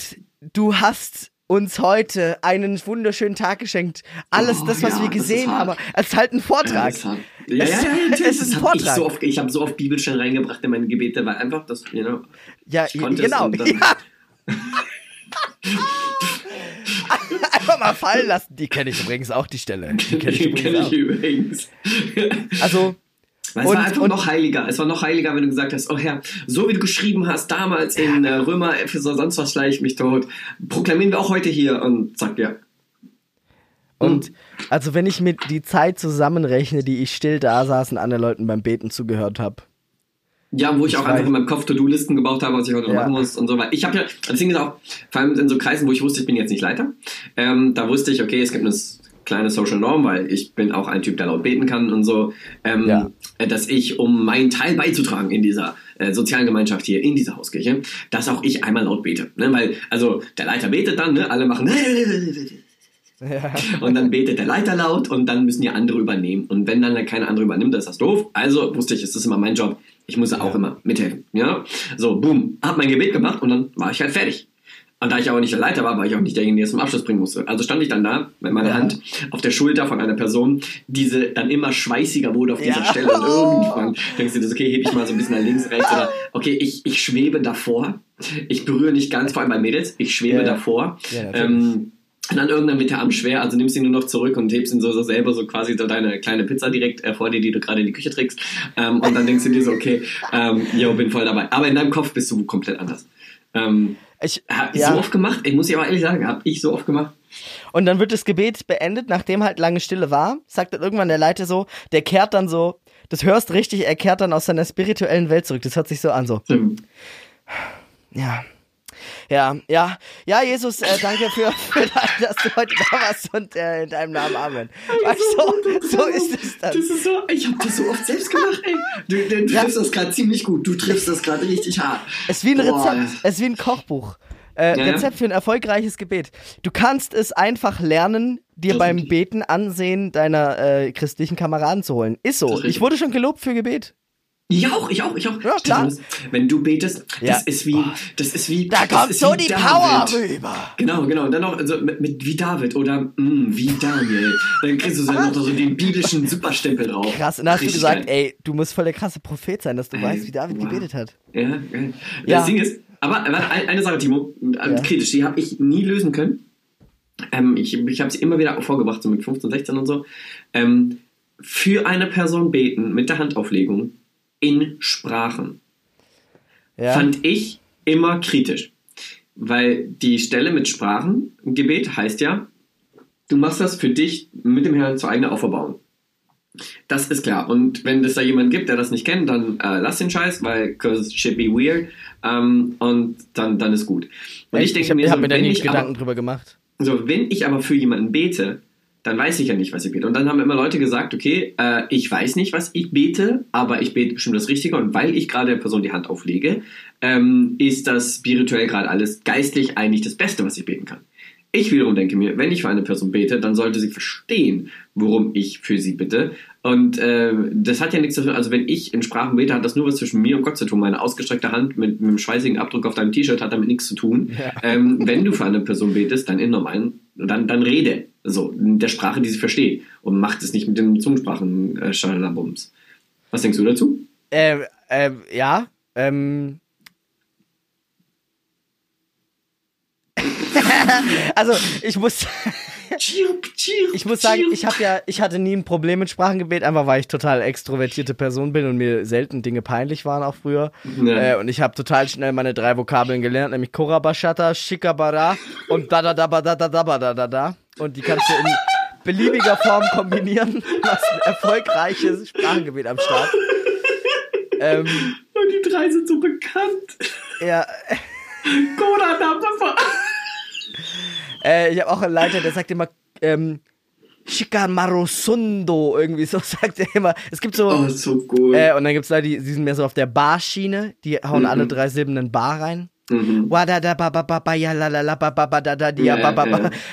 du hast uns heute einen wunderschönen Tag geschenkt. Alles Oh, das, was ja, wir ist gesehen haben, als halt ein Vortrag. Hat- Ja, Es- ja, ja, es ist ein hab ich Vortrag. so oft, ich habe so oft Bibelstellen reingebracht in meine Gebete, weil einfach das, you know, Ja, ich konnte genau. es und dann, Ja. Einfach mal fallen lassen. Die kenne ich übrigens auch, die Stelle. Die kenne ich Den kenn übrigens ich übrigens. Also, es Und- war einfach noch heiliger. Es war noch heiliger, wenn du gesagt hast, oh Herr, so wie du geschrieben hast damals in äh, Römer, Epheser, sonst was schlage ich mich tot. Proklamieren wir auch heute hier und zack, ja. Und also wenn ich mir die Zeit zusammenrechne, die ich still da saß und anderen Leuten beim Beten zugehört habe. Ja, wo ich, Ich auch einfach in meinem Kopf To-Do-Listen gebaut habe, was ich heute noch Ja. machen muss und so weiter. Ich habe ja, das Ding ist auch, vor allem in so Kreisen, wo ich wusste, ich bin jetzt nicht Leiter, ähm, da wusste ich, okay, es gibt eine, kleine Social Norm, weil ich bin auch ein Typ, der laut beten kann und so, ähm, Ja. äh, dass ich, um meinen Teil beizutragen in dieser äh, sozialen Gemeinschaft hier, in dieser Hauskirche, dass auch ich einmal laut bete. Ne? Weil, also der Leiter betet dann, ne? alle machen Ja. und dann betet der Leiter laut und dann müssen die andere übernehmen. Und wenn dann keiner andere übernimmt, dann ist das doof. Also wusste ich, es ist immer mein Job. Ich muss auch immer mithelfen. Ja? So, boom, hab mein Gebet gemacht und dann war ich halt fertig. Und da ich aber nicht der Leiter war, war ich auch nicht derjenige, der es zum Abschluss bringen musste. Also stand ich dann da mit meiner Ja. Hand auf der Schulter von einer Person, diese dann immer schweißiger wurde auf dieser Ja. Stelle. Und irgendwann denkst du dir, okay, heb ich mal so ein bisschen nach links, rechts oder okay, ich, ich schwebe davor. Ich berühre nicht ganz, vor allem bei Mädels, ich schwebe Ja, ja. davor. Ja, ähm, und dann irgendwann wird der Arm schwer, also nimmst ihn nur noch zurück und hebst ihn so, so selber so quasi so deine kleine Pizza direkt äh, vor dir, die du gerade in die Küche trägst. Ähm, und dann denkst du dir so, okay, ähm, yo, bin voll dabei. Aber in deinem Kopf bist du komplett anders. Ähm, Ich, hab ja. so oft gemacht, ich muss ich aber ehrlich sagen, hab ich so oft gemacht. Und dann wird das Gebet beendet, nachdem halt lange Stille war, sagt dann irgendwann der Leiter so, der kehrt dann so, das hörst richtig, er kehrt dann aus seiner spirituellen Welt zurück. Das hört sich so an, so. Ähm, Ja. Ja, ja, ja, Jesus, äh, danke für, für dass du heute da warst und äh, in deinem Namen Amen. Weißt du, so ist es dann. Das ist so, ich hab das so oft selbst gemacht, ey. Du, du triffst das gerade ziemlich gut, du triffst das gerade richtig hart. Es ist wie ein Boah. Rezept, es ist wie ein Kochbuch. Äh, Ja. Rezept für ein erfolgreiches Gebet. Du kannst es einfach lernen, dir beim. Beten Ansehen deiner äh, christlichen Kameraden zu holen. Ist so. Ich wurde schon gelobt für Gebet. Ich auch, ich auch, ich auch. Ja, klar. Stefan, Wenn du betest, Ja. das ist wie, das ist wie, Da kommt ist so die. Power rüber. Genau, genau. Und dann noch also mit, mit wie David oder mm, wie Daniel. Dann kriegst du so noch so den biblischen Superstempel drauf. Krass. Und dann hast du gesagt, geil. ey, du musst voll der krasse Prophet sein, dass du Ey, weißt, wie David wow. gebetet hat. Ja, geil. Ja. Das Ding ist, aber eine Sache, Timo, kritisch, die habe ich nie lösen können. Ähm, ich ich habe sie immer wieder vorgebracht, so mit 15, 16 und so. Ähm, für eine Person beten mit der Handauflegung in Sprachen Ja. fand ich immer kritisch. Weil die Stelle mit Sprachengebet heißt ja, du machst das für dich mit dem Herrn zur eigenen Auferbauung. Das ist klar. Und wenn es da jemanden gibt, der das nicht kennt, dann äh, lass den Scheiß, weil cause shit be weird. Ähm, und dann, dann ist gut. Und ich ich habe so, hab mir da wenn nie ich aber- Gedanken drüber gemacht. so, wenn ich aber für jemanden bete, dann weiß ich ja nicht, was ich bete. Und dann haben immer Leute gesagt, okay, äh, ich weiß nicht, was ich bete, aber ich bete bestimmt das Richtige. Und weil ich gerade der Person die Hand auflege, ähm, ist das spirituell gerade alles geistlich eigentlich das Beste, was ich beten kann. Ich wiederum denke mir, wenn ich für eine Person bete, dann sollte sie verstehen, worum ich für sie bitte. Und äh, das hat ja nichts zu tun, also wenn ich in Sprachen bete, hat das nur was zwischen mir und Gott zu tun. Meine ausgestreckte Hand mit, mit einem schweißigen Abdruck auf deinem T-Shirt hat damit nichts zu tun. Ja. Ähm, wenn du für eine Person betest, dann in normalen, dann, dann rede. So, der Sprache, die sie versteht. Und macht es nicht mit dem Zungensprachen äh. Was denkst du dazu? Ähm, ähm, ja, ähm. also, ich muss, ich muss sagen, ich habe ja, ich hatte nie ein Problem mit Sprachengebet, einfach weil ich total extrovertierte Person bin und mir selten Dinge peinlich waren auch früher. Ja. Äh, und ich habe total schnell meine drei Vokabeln gelernt, nämlich Korabashata, Shikabara und da da da da da da da da da. Und die kannst du in beliebiger Form kombinieren. Du hast ein erfolgreiches Sprachengebet am Start. Ähm, Und die drei sind so bekannt. ja, Koda Napa. Äh, ich habe auch einen Leiter, der sagt immer, ähm, Shikamarusundo, irgendwie so sagt er immer. Es gibt so, Oh, so gut. äh, und dann gibt's Leute, die, die sind mehr so auf der Bar-Schiene, die hauen Mhm. alle drei Silben in Bar rein. mhm.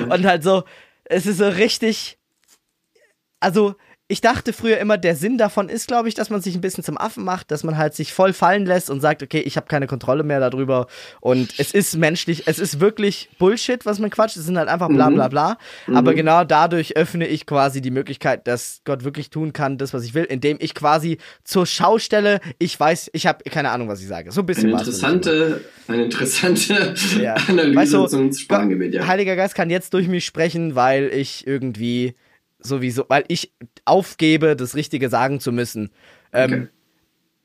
Und halt so, es ist so richtig. Also, ich dachte früher immer, der Sinn davon ist, glaube ich, dass man sich ein bisschen zum Affen macht, dass man halt sich voll fallen lässt und sagt, okay, ich habe keine Kontrolle mehr darüber. Und es ist menschlich, es ist wirklich Bullshit, was man quatscht. Es sind halt einfach bla bla bla. Aber genau dadurch öffne ich quasi die Möglichkeit, dass Gott wirklich tun kann, das, was ich will, indem ich quasi zur Schau stelle, ich weiß, ich habe keine Ahnung, was ich sage. So ein bisschen Eine interessante, eine interessante Ja. Analyse Weißt du, zum Sprachengebet, ja. Heiliger Geist kann jetzt durch mich sprechen, weil ich irgendwie sowieso, weil ich aufgebe, das Richtige sagen zu müssen. Ähm, Okay.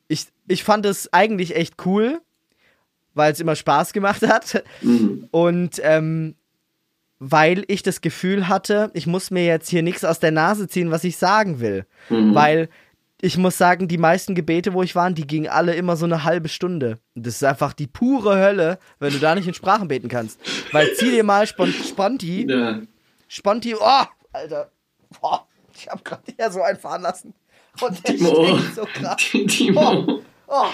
ich, ich fand es eigentlich echt cool, weil es immer Spaß gemacht hat. Mhm. Und ähm, weil ich das Gefühl hatte, ich muss mir jetzt hier nichts aus der Nase ziehen, was ich sagen will. Mhm. Weil ich muss sagen, die meisten Gebete, wo ich war, die gingen alle immer so eine halbe Stunde. Und das ist einfach die pure Hölle, wenn du da nicht in Sprachen beten kannst. Weil zieh dir mal Spon Sponti, Ja. Sponti, oh, Alter. Boah, ich habe gerade hier so einen fahren lassen. Und der Timo. so krass. Timo. Oh, oh.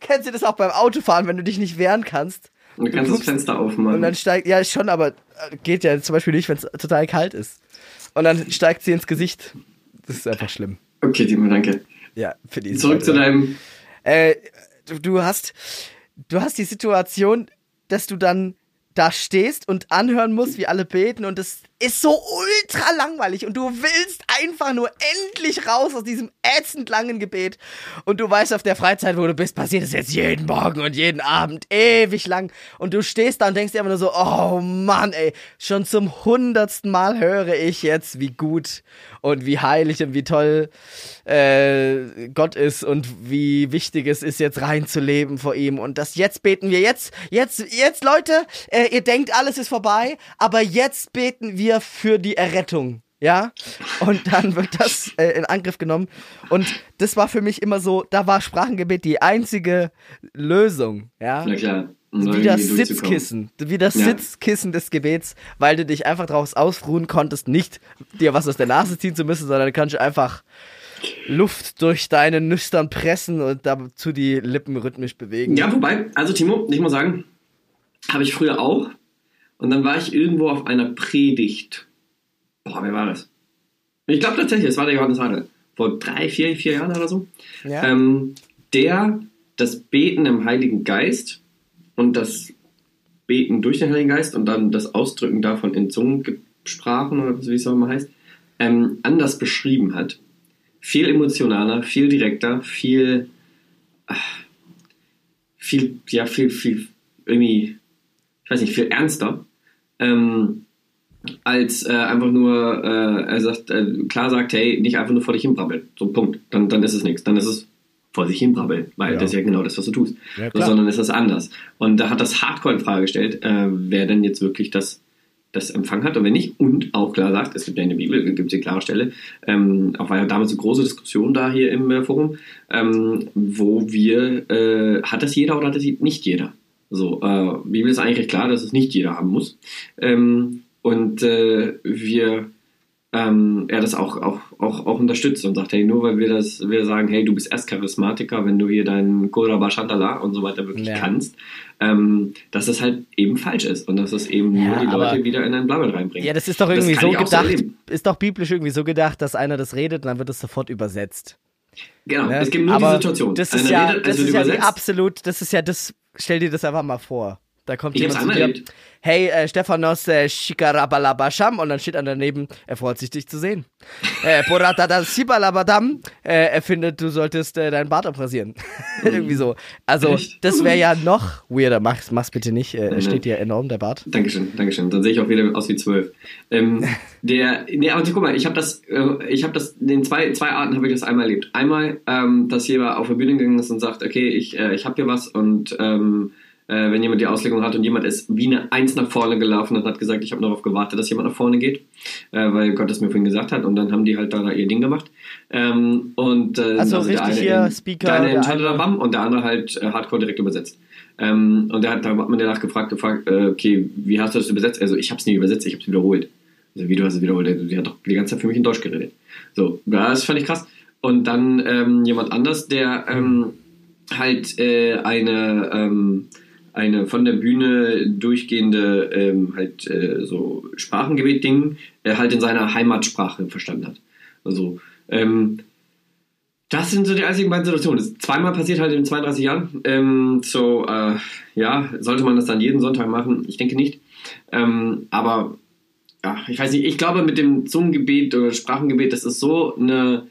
Kennst du das auch beim Autofahren, wenn du dich nicht wehren kannst? Du kannst das guckst- Fenster Und aufmachen. dann steigt, ja schon, aber äh, geht ja zum Beispiel nicht, wenn es total kalt ist. Und dann steigt sie ins Gesicht. Das ist einfach schlimm. Okay, Timo, danke. Ja, für die Zurück zu Seite. deinem. Äh, du, du hast, du hast die Situation, dass du dann da stehst und anhören musst, wie alle beten und es ist so ultra langweilig und du willst einfach nur endlich raus aus diesem ätzend langen Gebet und du weißt, auf der Freizeit, wo du bist, passiert es jetzt jeden Morgen und jeden Abend ewig lang und du stehst da und denkst dir einfach nur so, oh Mann, ey, schon zum hundertsten Mal höre ich jetzt, wie gut und wie heilig und wie toll äh, Gott ist und wie wichtig es ist, jetzt reinzuleben vor ihm. Und das jetzt beten wir. Jetzt, jetzt, jetzt, Leute, äh, ihr denkt, alles ist vorbei, aber jetzt beten wir für die Errettung. Ja, und dann wird das äh, in Angriff genommen. Und das war für mich immer so, da war Sprachengebet die einzige Lösung. Ja, Na klar. um wie das. Sitzkissen, wie das Ja. Sitzkissen des Gebets, weil du dich einfach daraus ausruhen konntest, nicht dir was aus der Nase ziehen zu müssen, sondern du kannst einfach Luft durch deine Nüstern pressen und dazu die Lippen rhythmisch bewegen. Ja, wobei, also Timo, ich muss sagen, habe ich früher auch. Und dann war ich irgendwo auf einer Predigt. Boah, wer war das? Ich glaube tatsächlich, es war der Johannes Hadel. Vor drei, vier, vier Jahren oder so. Ja. Ähm, der das Beten im Heiligen Geist und das Beten durch den Heiligen Geist und dann das Ausdrücken davon in Zungensprachen oder wie es auch immer heißt, ähm, anders beschrieben hat. Viel emotionaler, viel direkter, viel, ah, viel, ja, viel, viel, irgendwie, ich weiß nicht, viel ernster. Ähm, als äh, einfach nur, äh, er sagt, äh, klar sagt, hey, nicht einfach nur vor dich hin brabbeln. So, Punkt. Dann, dann ist es nichts. Dann ist es vor sich hin brabbeln, weil Ja. das ist ja genau das, was du tust. Ja, sondern ist anders. Und da hat das Hardcore in Frage gestellt, äh, wer denn jetzt wirklich das, das Empfang hat und wenn nicht. Und auch klar sagt, es gibt ja in der Bibel, gibt es eine klare Stelle, ähm, auch war ja damals eine große Diskussion da hier im äh, Forum, ähm, wo wir, äh, hat das jeder oder hat das nicht jeder? So, äh, Bibel ist eigentlich recht klar, dass es nicht jeder haben muss. Ähm, und äh, wir ähm, er das auch, auch, auch, auch unterstützt und sagt, hey, nur weil wir das, wir sagen, hey, du bist erst Charismatiker, wenn du hier deinen Kodaba Chandala und so weiter wirklich Ja. kannst, ähm, dass das halt eben falsch ist und dass das eben Ja, nur die Leute wieder in ein Blabbel reinbringt. Ja, das ist doch irgendwie so so gedacht, erleben. ist doch biblisch irgendwie so gedacht, dass einer das redet und dann wird es sofort übersetzt. Genau, Ne? es gibt nur Aber die Situation. Das ist ja, redet, das es wird ist ja absolut, das ist ja das, stell dir das einfach mal vor. Da kommt Ich jemand zu dir, hey, äh, Stephanos äh, Shikarabalabasham und dann steht er daneben, er freut sich, dich zu sehen. äh, äh, er findet, du solltest äh, deinen Bart abrasieren. Irgendwie so. Also, Echt? das wäre ja noch weirder. Mach's, mach's bitte nicht, äh, er steht dir enorm, der Bart. Dankeschön, Dankeschön. Dann sehe ich auch wieder aus wie zwölf. Ähm, der, nee, aber guck mal, ich habe das, äh, ich habe das, in zwei, zwei Arten habe ich das einmal erlebt. Einmal, ähm, dass jemand auf der Bühne gegangen ist und sagt, okay, ich, äh, ich habe hier was und ähm, äh, wenn jemand die Auslegung hat und jemand ist wie eine Eins nach vorne gelaufen und hat gesagt, ich habe darauf gewartet, dass jemand nach vorne geht, äh, weil Gott es mir vorhin gesagt hat und dann haben die halt da ihr Ding gemacht. Ähm, und äh, also der richtig hier, in, Speaker, Der eine Tadada eine- Bam und der andere halt äh, Hardcore direkt übersetzt. Ähm, und der hat, da hat man danach gefragt, gefragt äh, okay, wie hast du das übersetzt? Also ich habe es nie übersetzt, ich habe es wiederholt. Also wie du hast es wiederholt? Also, Die hat doch die ganze Zeit für mich in Deutsch geredet. So, das fand ich krass. Und dann ähm, jemand anders, der ähm, halt äh, eine ähm, eine von der Bühne durchgehende ähm, halt äh, so Sprachengebet-Ding äh, halt in seiner Heimatsprache verstanden hat. Also ähm, das sind so die einzigen beiden Situationen. Das ist zweimal passiert halt in 32 Jahren. Ähm, so, äh, ja, sollte man das dann jeden Sonntag machen? Ich denke nicht. Ähm, aber, ja, ich weiß nicht, ich glaube mit dem Zungengebet oder Sprachengebet, das ist so eine,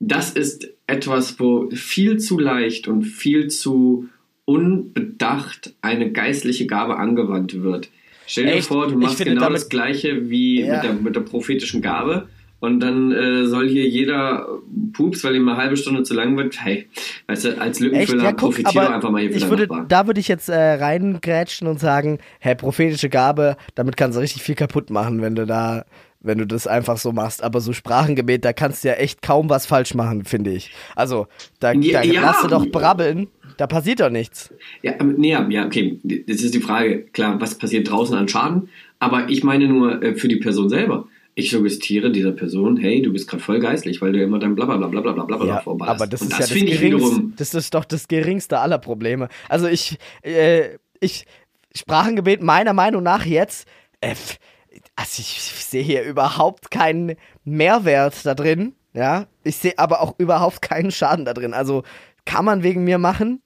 das ist etwas, wo viel zu leicht und viel zu unbedacht eine geistliche Gabe angewandt wird. Stell dir Echt? vor, du machst finde genau das Gleiche wie Ja. mit, der, mit der prophetischen Gabe. Und dann äh, soll hier jeder Pups, weil ihm eine halbe Stunde zu lang wird, hey, weißt du, als? Lückenfüller Ja, profitiere einfach mal hier ich würde, Nachbar. da würde ich jetzt äh, reingrätschen und sagen, hey, prophetische Gabe, damit kannst du richtig viel kaputt machen, wenn du da, wenn du das einfach so machst. Aber so Sprachengebet, da kannst du ja echt kaum was falsch machen, finde ich. Also, da, Ja, da ja. lass du doch brabbeln, da passiert doch nichts. Ja, aber, nee, ja, okay, das ist die Frage. Klar, was passiert draußen an Schaden? Aber ich meine nur äh, für die Person selber. ich suggestiere dieser Person, hey, du bist gerade voll geistlich, weil du immer dein blablabla blablabla blablabla Ja, vorballerst. aber das ist ja das finde ich geringste, wiederum. das ist doch das geringste aller Probleme. Also ich, äh, ich, Sprachengebet meiner Meinung nach jetzt, äh, also ich, ich sehe hier überhaupt keinen Mehrwert da drin, ja. Ich sehe aber auch überhaupt keinen Schaden da drin. Also kann man wegen mir machen.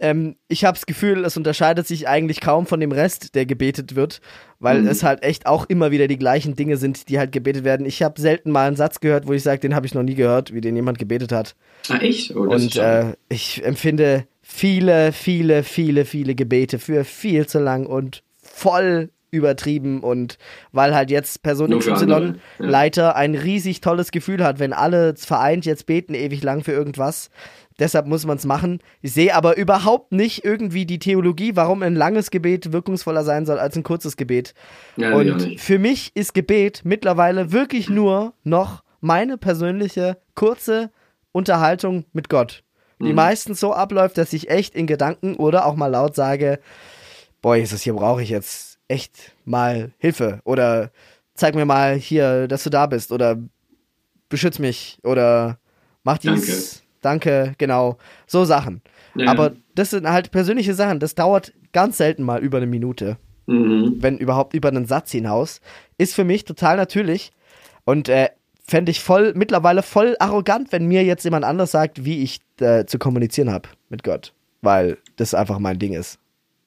Ähm, ich habe das Gefühl, es unterscheidet sich eigentlich kaum von dem Rest, der gebetet wird, weil Mhm. es halt echt auch immer wieder die gleichen Dinge sind, die halt gebetet werden. Ich habe selten mal einen Satz gehört, wo ich sage, den habe ich noch nie gehört, wie den jemand gebetet hat. Ah, echt? Oh, Und äh, ich empfinde viele, viele, viele, viele Gebete für viel zu lang und voll übertrieben und weil halt jetzt Person XY. Leiter ein riesig tolles Gefühl hat, wenn alle vereint jetzt beten ewig lang für irgendwas. Deshalb muss man es machen. Ich sehe aber überhaupt nicht irgendwie die Theologie, warum ein langes Gebet wirkungsvoller sein soll als ein kurzes Gebet. ja, Und für mich ist Gebet mittlerweile wirklich nur noch meine persönliche kurze Unterhaltung mit Gott. Die Mhm. meistens so abläuft, dass ich echt in Gedanken oder auch mal laut sage, boah, Jesus, hier brauche ich jetzt echt mal Hilfe oder zeig mir mal hier, dass du da bist oder beschütz mich oder mach dies. Danke, genau. So Sachen. Ja. Aber das sind halt persönliche Sachen. Das dauert ganz selten mal über eine Minute Mhm. wenn überhaupt über einen Satz hinaus, ist für mich total natürlich und äh, fände ich voll, mittlerweile voll arrogant, wenn mir jetzt jemand anders sagt, wie ich äh, zu kommunizieren habe mit Gott, weil das einfach mein Ding ist.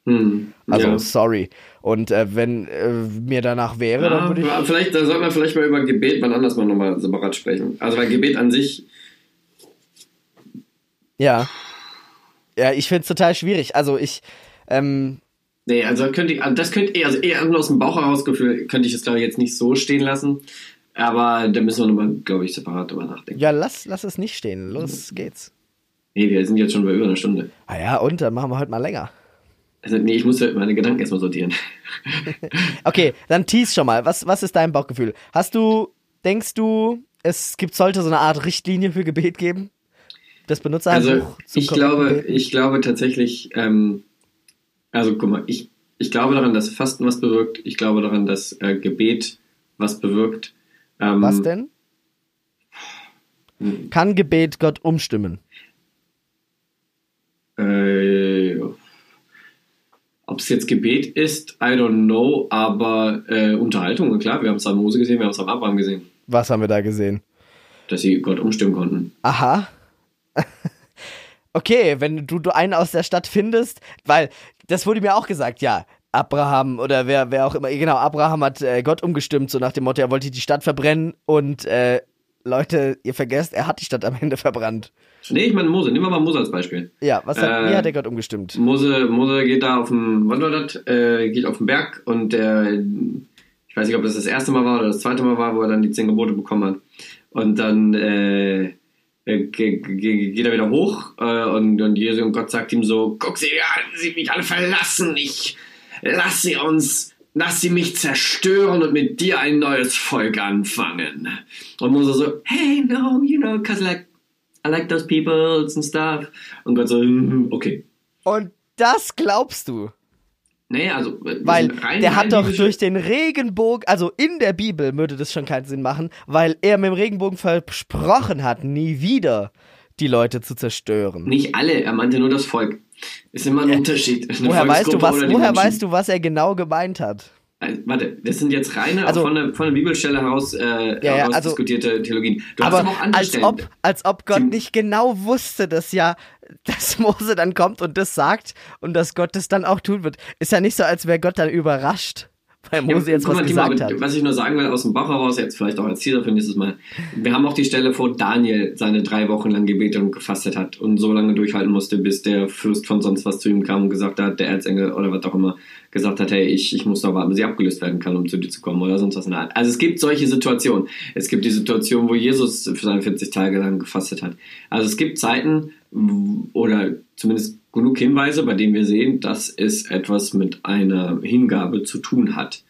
Mhm. Also ja. sorry. Und äh, wenn äh, mir danach wäre, dann Ja, würde ich. vielleicht, da sollten wir vielleicht mal über Gebet wann anders mal nochmal separat sprechen. Also weil Gebet an sich, Ja. Ja, ich finde es total schwierig. Also ich, ähm, nee, also könnte ich, also das könnte ich, also eher nur aus dem Bauch heraus Gefühl, könnte ich es glaube ich jetzt nicht so stehen lassen. Aber da müssen wir nochmal, glaube ich, separat drüber nachdenken. ja, lass, lass es nicht stehen. Los geht's. Nee, wir sind jetzt schon bei über einer Stunde. Ah ja, und dann machen wir heute mal länger. Also, nee, ich muss meine Gedanken erstmal sortieren. Okay, dann tease schon mal. Was, was ist dein Bauchgefühl? Hast du, denkst du, es gibt, sollte so eine Art Richtlinie für Gebet geben? Das Benutzerhandbuch Also ich glaube, ich glaube tatsächlich, ähm, also guck mal, ich, ich glaube daran, dass Fasten was bewirkt. Ich glaube daran, dass äh, Gebet was bewirkt. Ähm, Was denn? Kann Gebet Gott umstimmen? Äh, Ob es jetzt Gebet ist, I don't know, aber äh, Unterhaltung, klar, wir haben es am Mose gesehen, wir haben es am Abraham gesehen, Was haben wir da gesehen? dass sie Gott umstimmen konnten. Aha. okay, wenn du, du einen aus der Stadt findest, weil das wurde mir auch gesagt, ja. Abraham oder wer, wer auch immer, genau, Abraham hat äh, Gott umgestimmt, so nach dem Motto, er wollte die Stadt verbrennen und äh, Leute, ihr vergesst, er hat die Stadt am Ende verbrannt. Nee, ich meine Mose, nehmen wir mal Mose als Beispiel. Ja, was hat, Äh, wie hat er Gott umgestimmt? Mose, Mose geht da auf den, was war das? Äh, geht auf den Berg und der, ich weiß nicht, ob das das erste Mal war oder das zweite Mal war, wo er dann die zehn Gebote bekommen hat. Und dann äh, geht er wieder hoch äh, und, und Jesus und Gott sagt ihm so, guck sie an, sie mich alle verlassen, ich lass sie uns, lass sie mich zerstören und mit dir ein neues Volk anfangen. Und Mose so, hey, no, you know, cause like, I like those people and stuff. Und Gott so, "Mm, okay. Und das glaubst du? Nee, also. äh, Weil rein- der rein hat doch durch den Regenbogen, also in der Bibel würde das schon keinen Sinn machen, weil er mit dem Regenbogen versprochen hat, nie wieder die Leute zu zerstören. Nicht alle, er meinte nur das Volk. Ist immer ein Unterschied. Eine Woher weißt du was? Woher weißt du, was er genau gemeint hat? Also, warte, das sind jetzt reine Also- von, der, von der Bibelstelle heraus, äh, Ja, ja, also- diskutierte Theologien. Du hast Aber aber auch andere als Stellen. ob, als ob Gott nicht genau wusste, dass ja, dass Mose dann kommt und das sagt und dass Gott das dann auch tun wird. Ist ja nicht so, als wäre Gott dann überrascht, weil Mose Ja, jetzt was mal, gesagt hat. Was ich nur sagen will aus dem Bauch heraus, jetzt vielleicht auch als Teaser für nächstes Mal. Wir haben auch die Stelle, wo Daniel seine drei Wochen lang gebetet und gefastet hat und so lange durchhalten musste, bis der Fürst von sonst was zu ihm kam und gesagt hat, der Erzengel oder was auch immer, gesagt hat, hey, ich, ich muss noch warten, bis sie abgelöst werden kann, um zu dir zu kommen oder sonst was in der Art. Also es gibt solche Situationen. Es gibt die Situation, wo Jesus für seine 40 Tage lang gefastet hat. Also es gibt Zeiten oder zumindest genug Hinweise, bei denen wir sehen, dass es etwas mit einer Hingabe zu tun hat.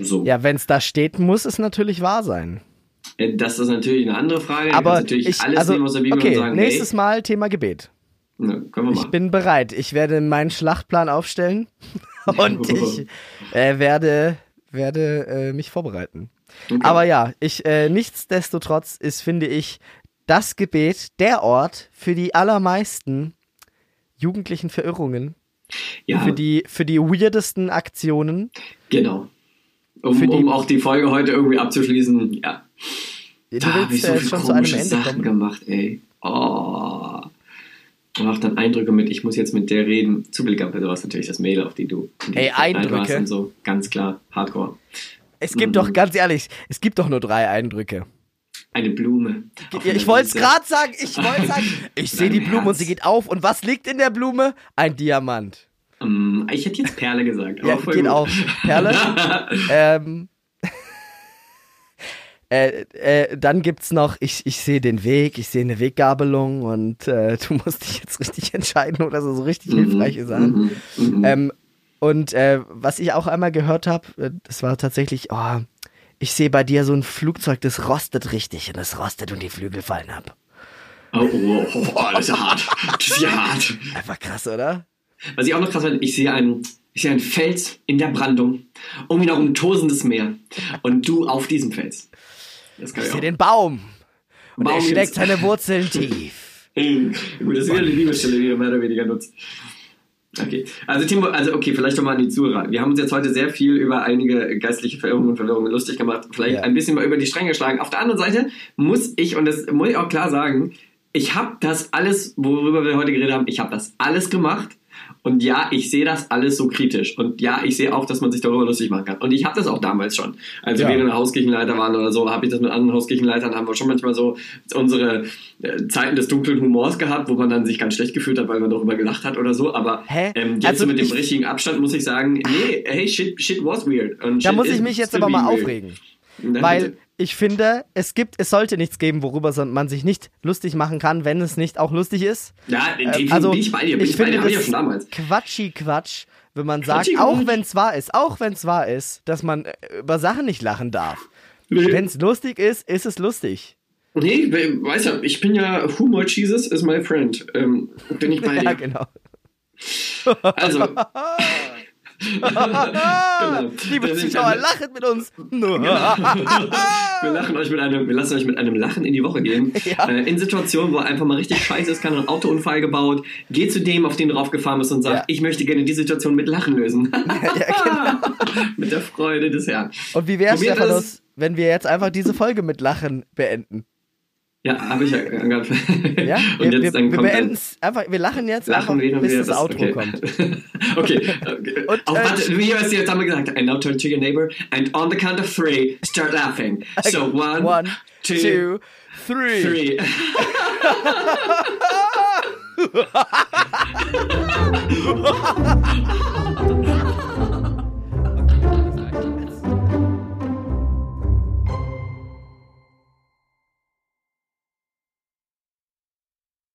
So. Ja, wenn es da steht, muss es natürlich wahr sein. Äh, Das ist natürlich eine andere Frage. Aber natürlich ich, alles also, nehmen aus der Bibel okay, und sagen, nächstes Mal Thema Gebet. hey, wir Ich bin bereit. Ich werde meinen Schlachtplan aufstellen und ich äh, werde, werde äh, mich vorbereiten. Okay. Aber ja, ich, äh, nichtsdestotrotz ist, finde ich, das Gebet der Ort für die allermeisten jugendlichen Verirrungen, ja, für die, für die weirdesten Aktionen. genau. Um, für die- um auch die Folge heute irgendwie abzuschließen, ja. Da habe ich so viele komische Sachen gemacht, ey. Oh. Und auch dann Eindrücke mit, ich muss jetzt mit der reden. Zufällig gab es natürlich das Mail, auf die du die Ey, Eindrücke? Und so, ganz klar, Hardcore. Es gibt Mhm. doch, ganz ehrlich, es gibt doch nur drei Eindrücke. Eine Blume. Ja, ich wollte es gerade sagen, ich wollte sagen, ich sehe die Blume und Herz. sie geht auf und was liegt in der Blume? Ein Diamant. Ähm, ich hätte jetzt Perle gesagt. Aber Ja, geht gut. auch. Perle. ähm, äh, äh, dann gibt's noch, ich, ich sehe den Weg, ich sehe eine Weggabelung und äh, du musst dich jetzt richtig entscheiden oder so, so richtig hilfreiche Sachen. Mhm, mhm. Ähm, und äh, was ich auch einmal gehört habe, äh, das war tatsächlich, oh, ich sehe bei dir so ein Flugzeug, das rostet richtig und es rostet und die Flügel fallen ab. Oh, oh, oh, oh, das ist ja hart. Das ist ja hart. Einfach krass, oder? Was ich auch noch krass finde, ich sehe einen, ich sehe einen Fels in der Brandung, um ihn herum ein tosendes Meer. Und du auf diesem Fels. Ich sehe den Baum und Baum er schlägt seine Wurzeln tief. Gut, das ist wieder eine Liebesstelle, die du mehr oder weniger nutzt. Okay, also Timo, also okay, vielleicht nochmal an die Zuhörer. Wir haben uns jetzt heute sehr viel über einige geistliche Verirrungen und Verwirrungen lustig gemacht. Vielleicht Ja. ein bisschen mal über die Stränge geschlagen. Auf der anderen Seite muss ich, und das muss ich auch klar sagen, ich habe das alles, worüber wir heute geredet haben, ich habe das alles gemacht. Und ja, ich sehe das alles so kritisch. Und ja, ich sehe auch, dass man sich darüber lustig machen kann. Und ich habe das auch damals schon. Als Ja. wir in Hauskirchenleiter waren oder so, habe ich das mit anderen Hauskirchenleitern, haben wir schon manchmal so unsere äh, Zeiten des dunklen Humors gehabt, wo man dann sich ganz schlecht gefühlt hat, weil man darüber gelacht hat oder so. Aber ähm, jetzt Also so mit dem ich- richtigen Abstand muss ich sagen, nee, hey, shit, shit was weird. Da muss ich mich jetzt aber mal weird. aufregen. Weil. Ich finde, es gibt, es sollte nichts geben, worüber man sich nicht lustig machen kann, wenn es nicht auch lustig ist. Ja, den, den also, bin ich bei dir, bin ich ich, bei finde dir, ich ja das damals. Quatschi Quatsch, wenn man sagt, Quatschi auch wenn es wahr ist, auch wenn es wahr ist, dass man äh, über Sachen nicht lachen darf. Nee. Wenn es lustig ist, ist es lustig. Nee, we- weißt du, ich bin ja Humor Jesus is my friend. Ähm, bin ich bei Ja, dir. genau. Also. genau. Liebe Das ist Zuschauer, ein- lachet mit uns. wir, lachen euch mit einem, wir lassen euch mit einem Lachen in die Woche gehen. Ja. Äh, in Situationen, wo einfach mal richtig scheiße ist, kann ein Autounfall gebaut. Geh zu dem, auf den draufgefahren bist und sag, Ja. ich möchte gerne die Situation mit Lachen lösen. ja, genau. mit der Freude des Herrn. Und wie Stephanus, es. wenn wir jetzt einfach diese Folge mit Lachen beenden? Ja, habe ich ja gerade. Ja? Und wir, jetzt wir, dann wir kommt beenden es einfach, wir lachen jetzt Lachen einfach, bis wir das Outro okay. kommt. okay. okay. Und, oh, äh, warte, wie hast du jetzt einmal gesagt? And now turn to your neighbor and on the count of three, start laughing. So one, One, two, two, three. three.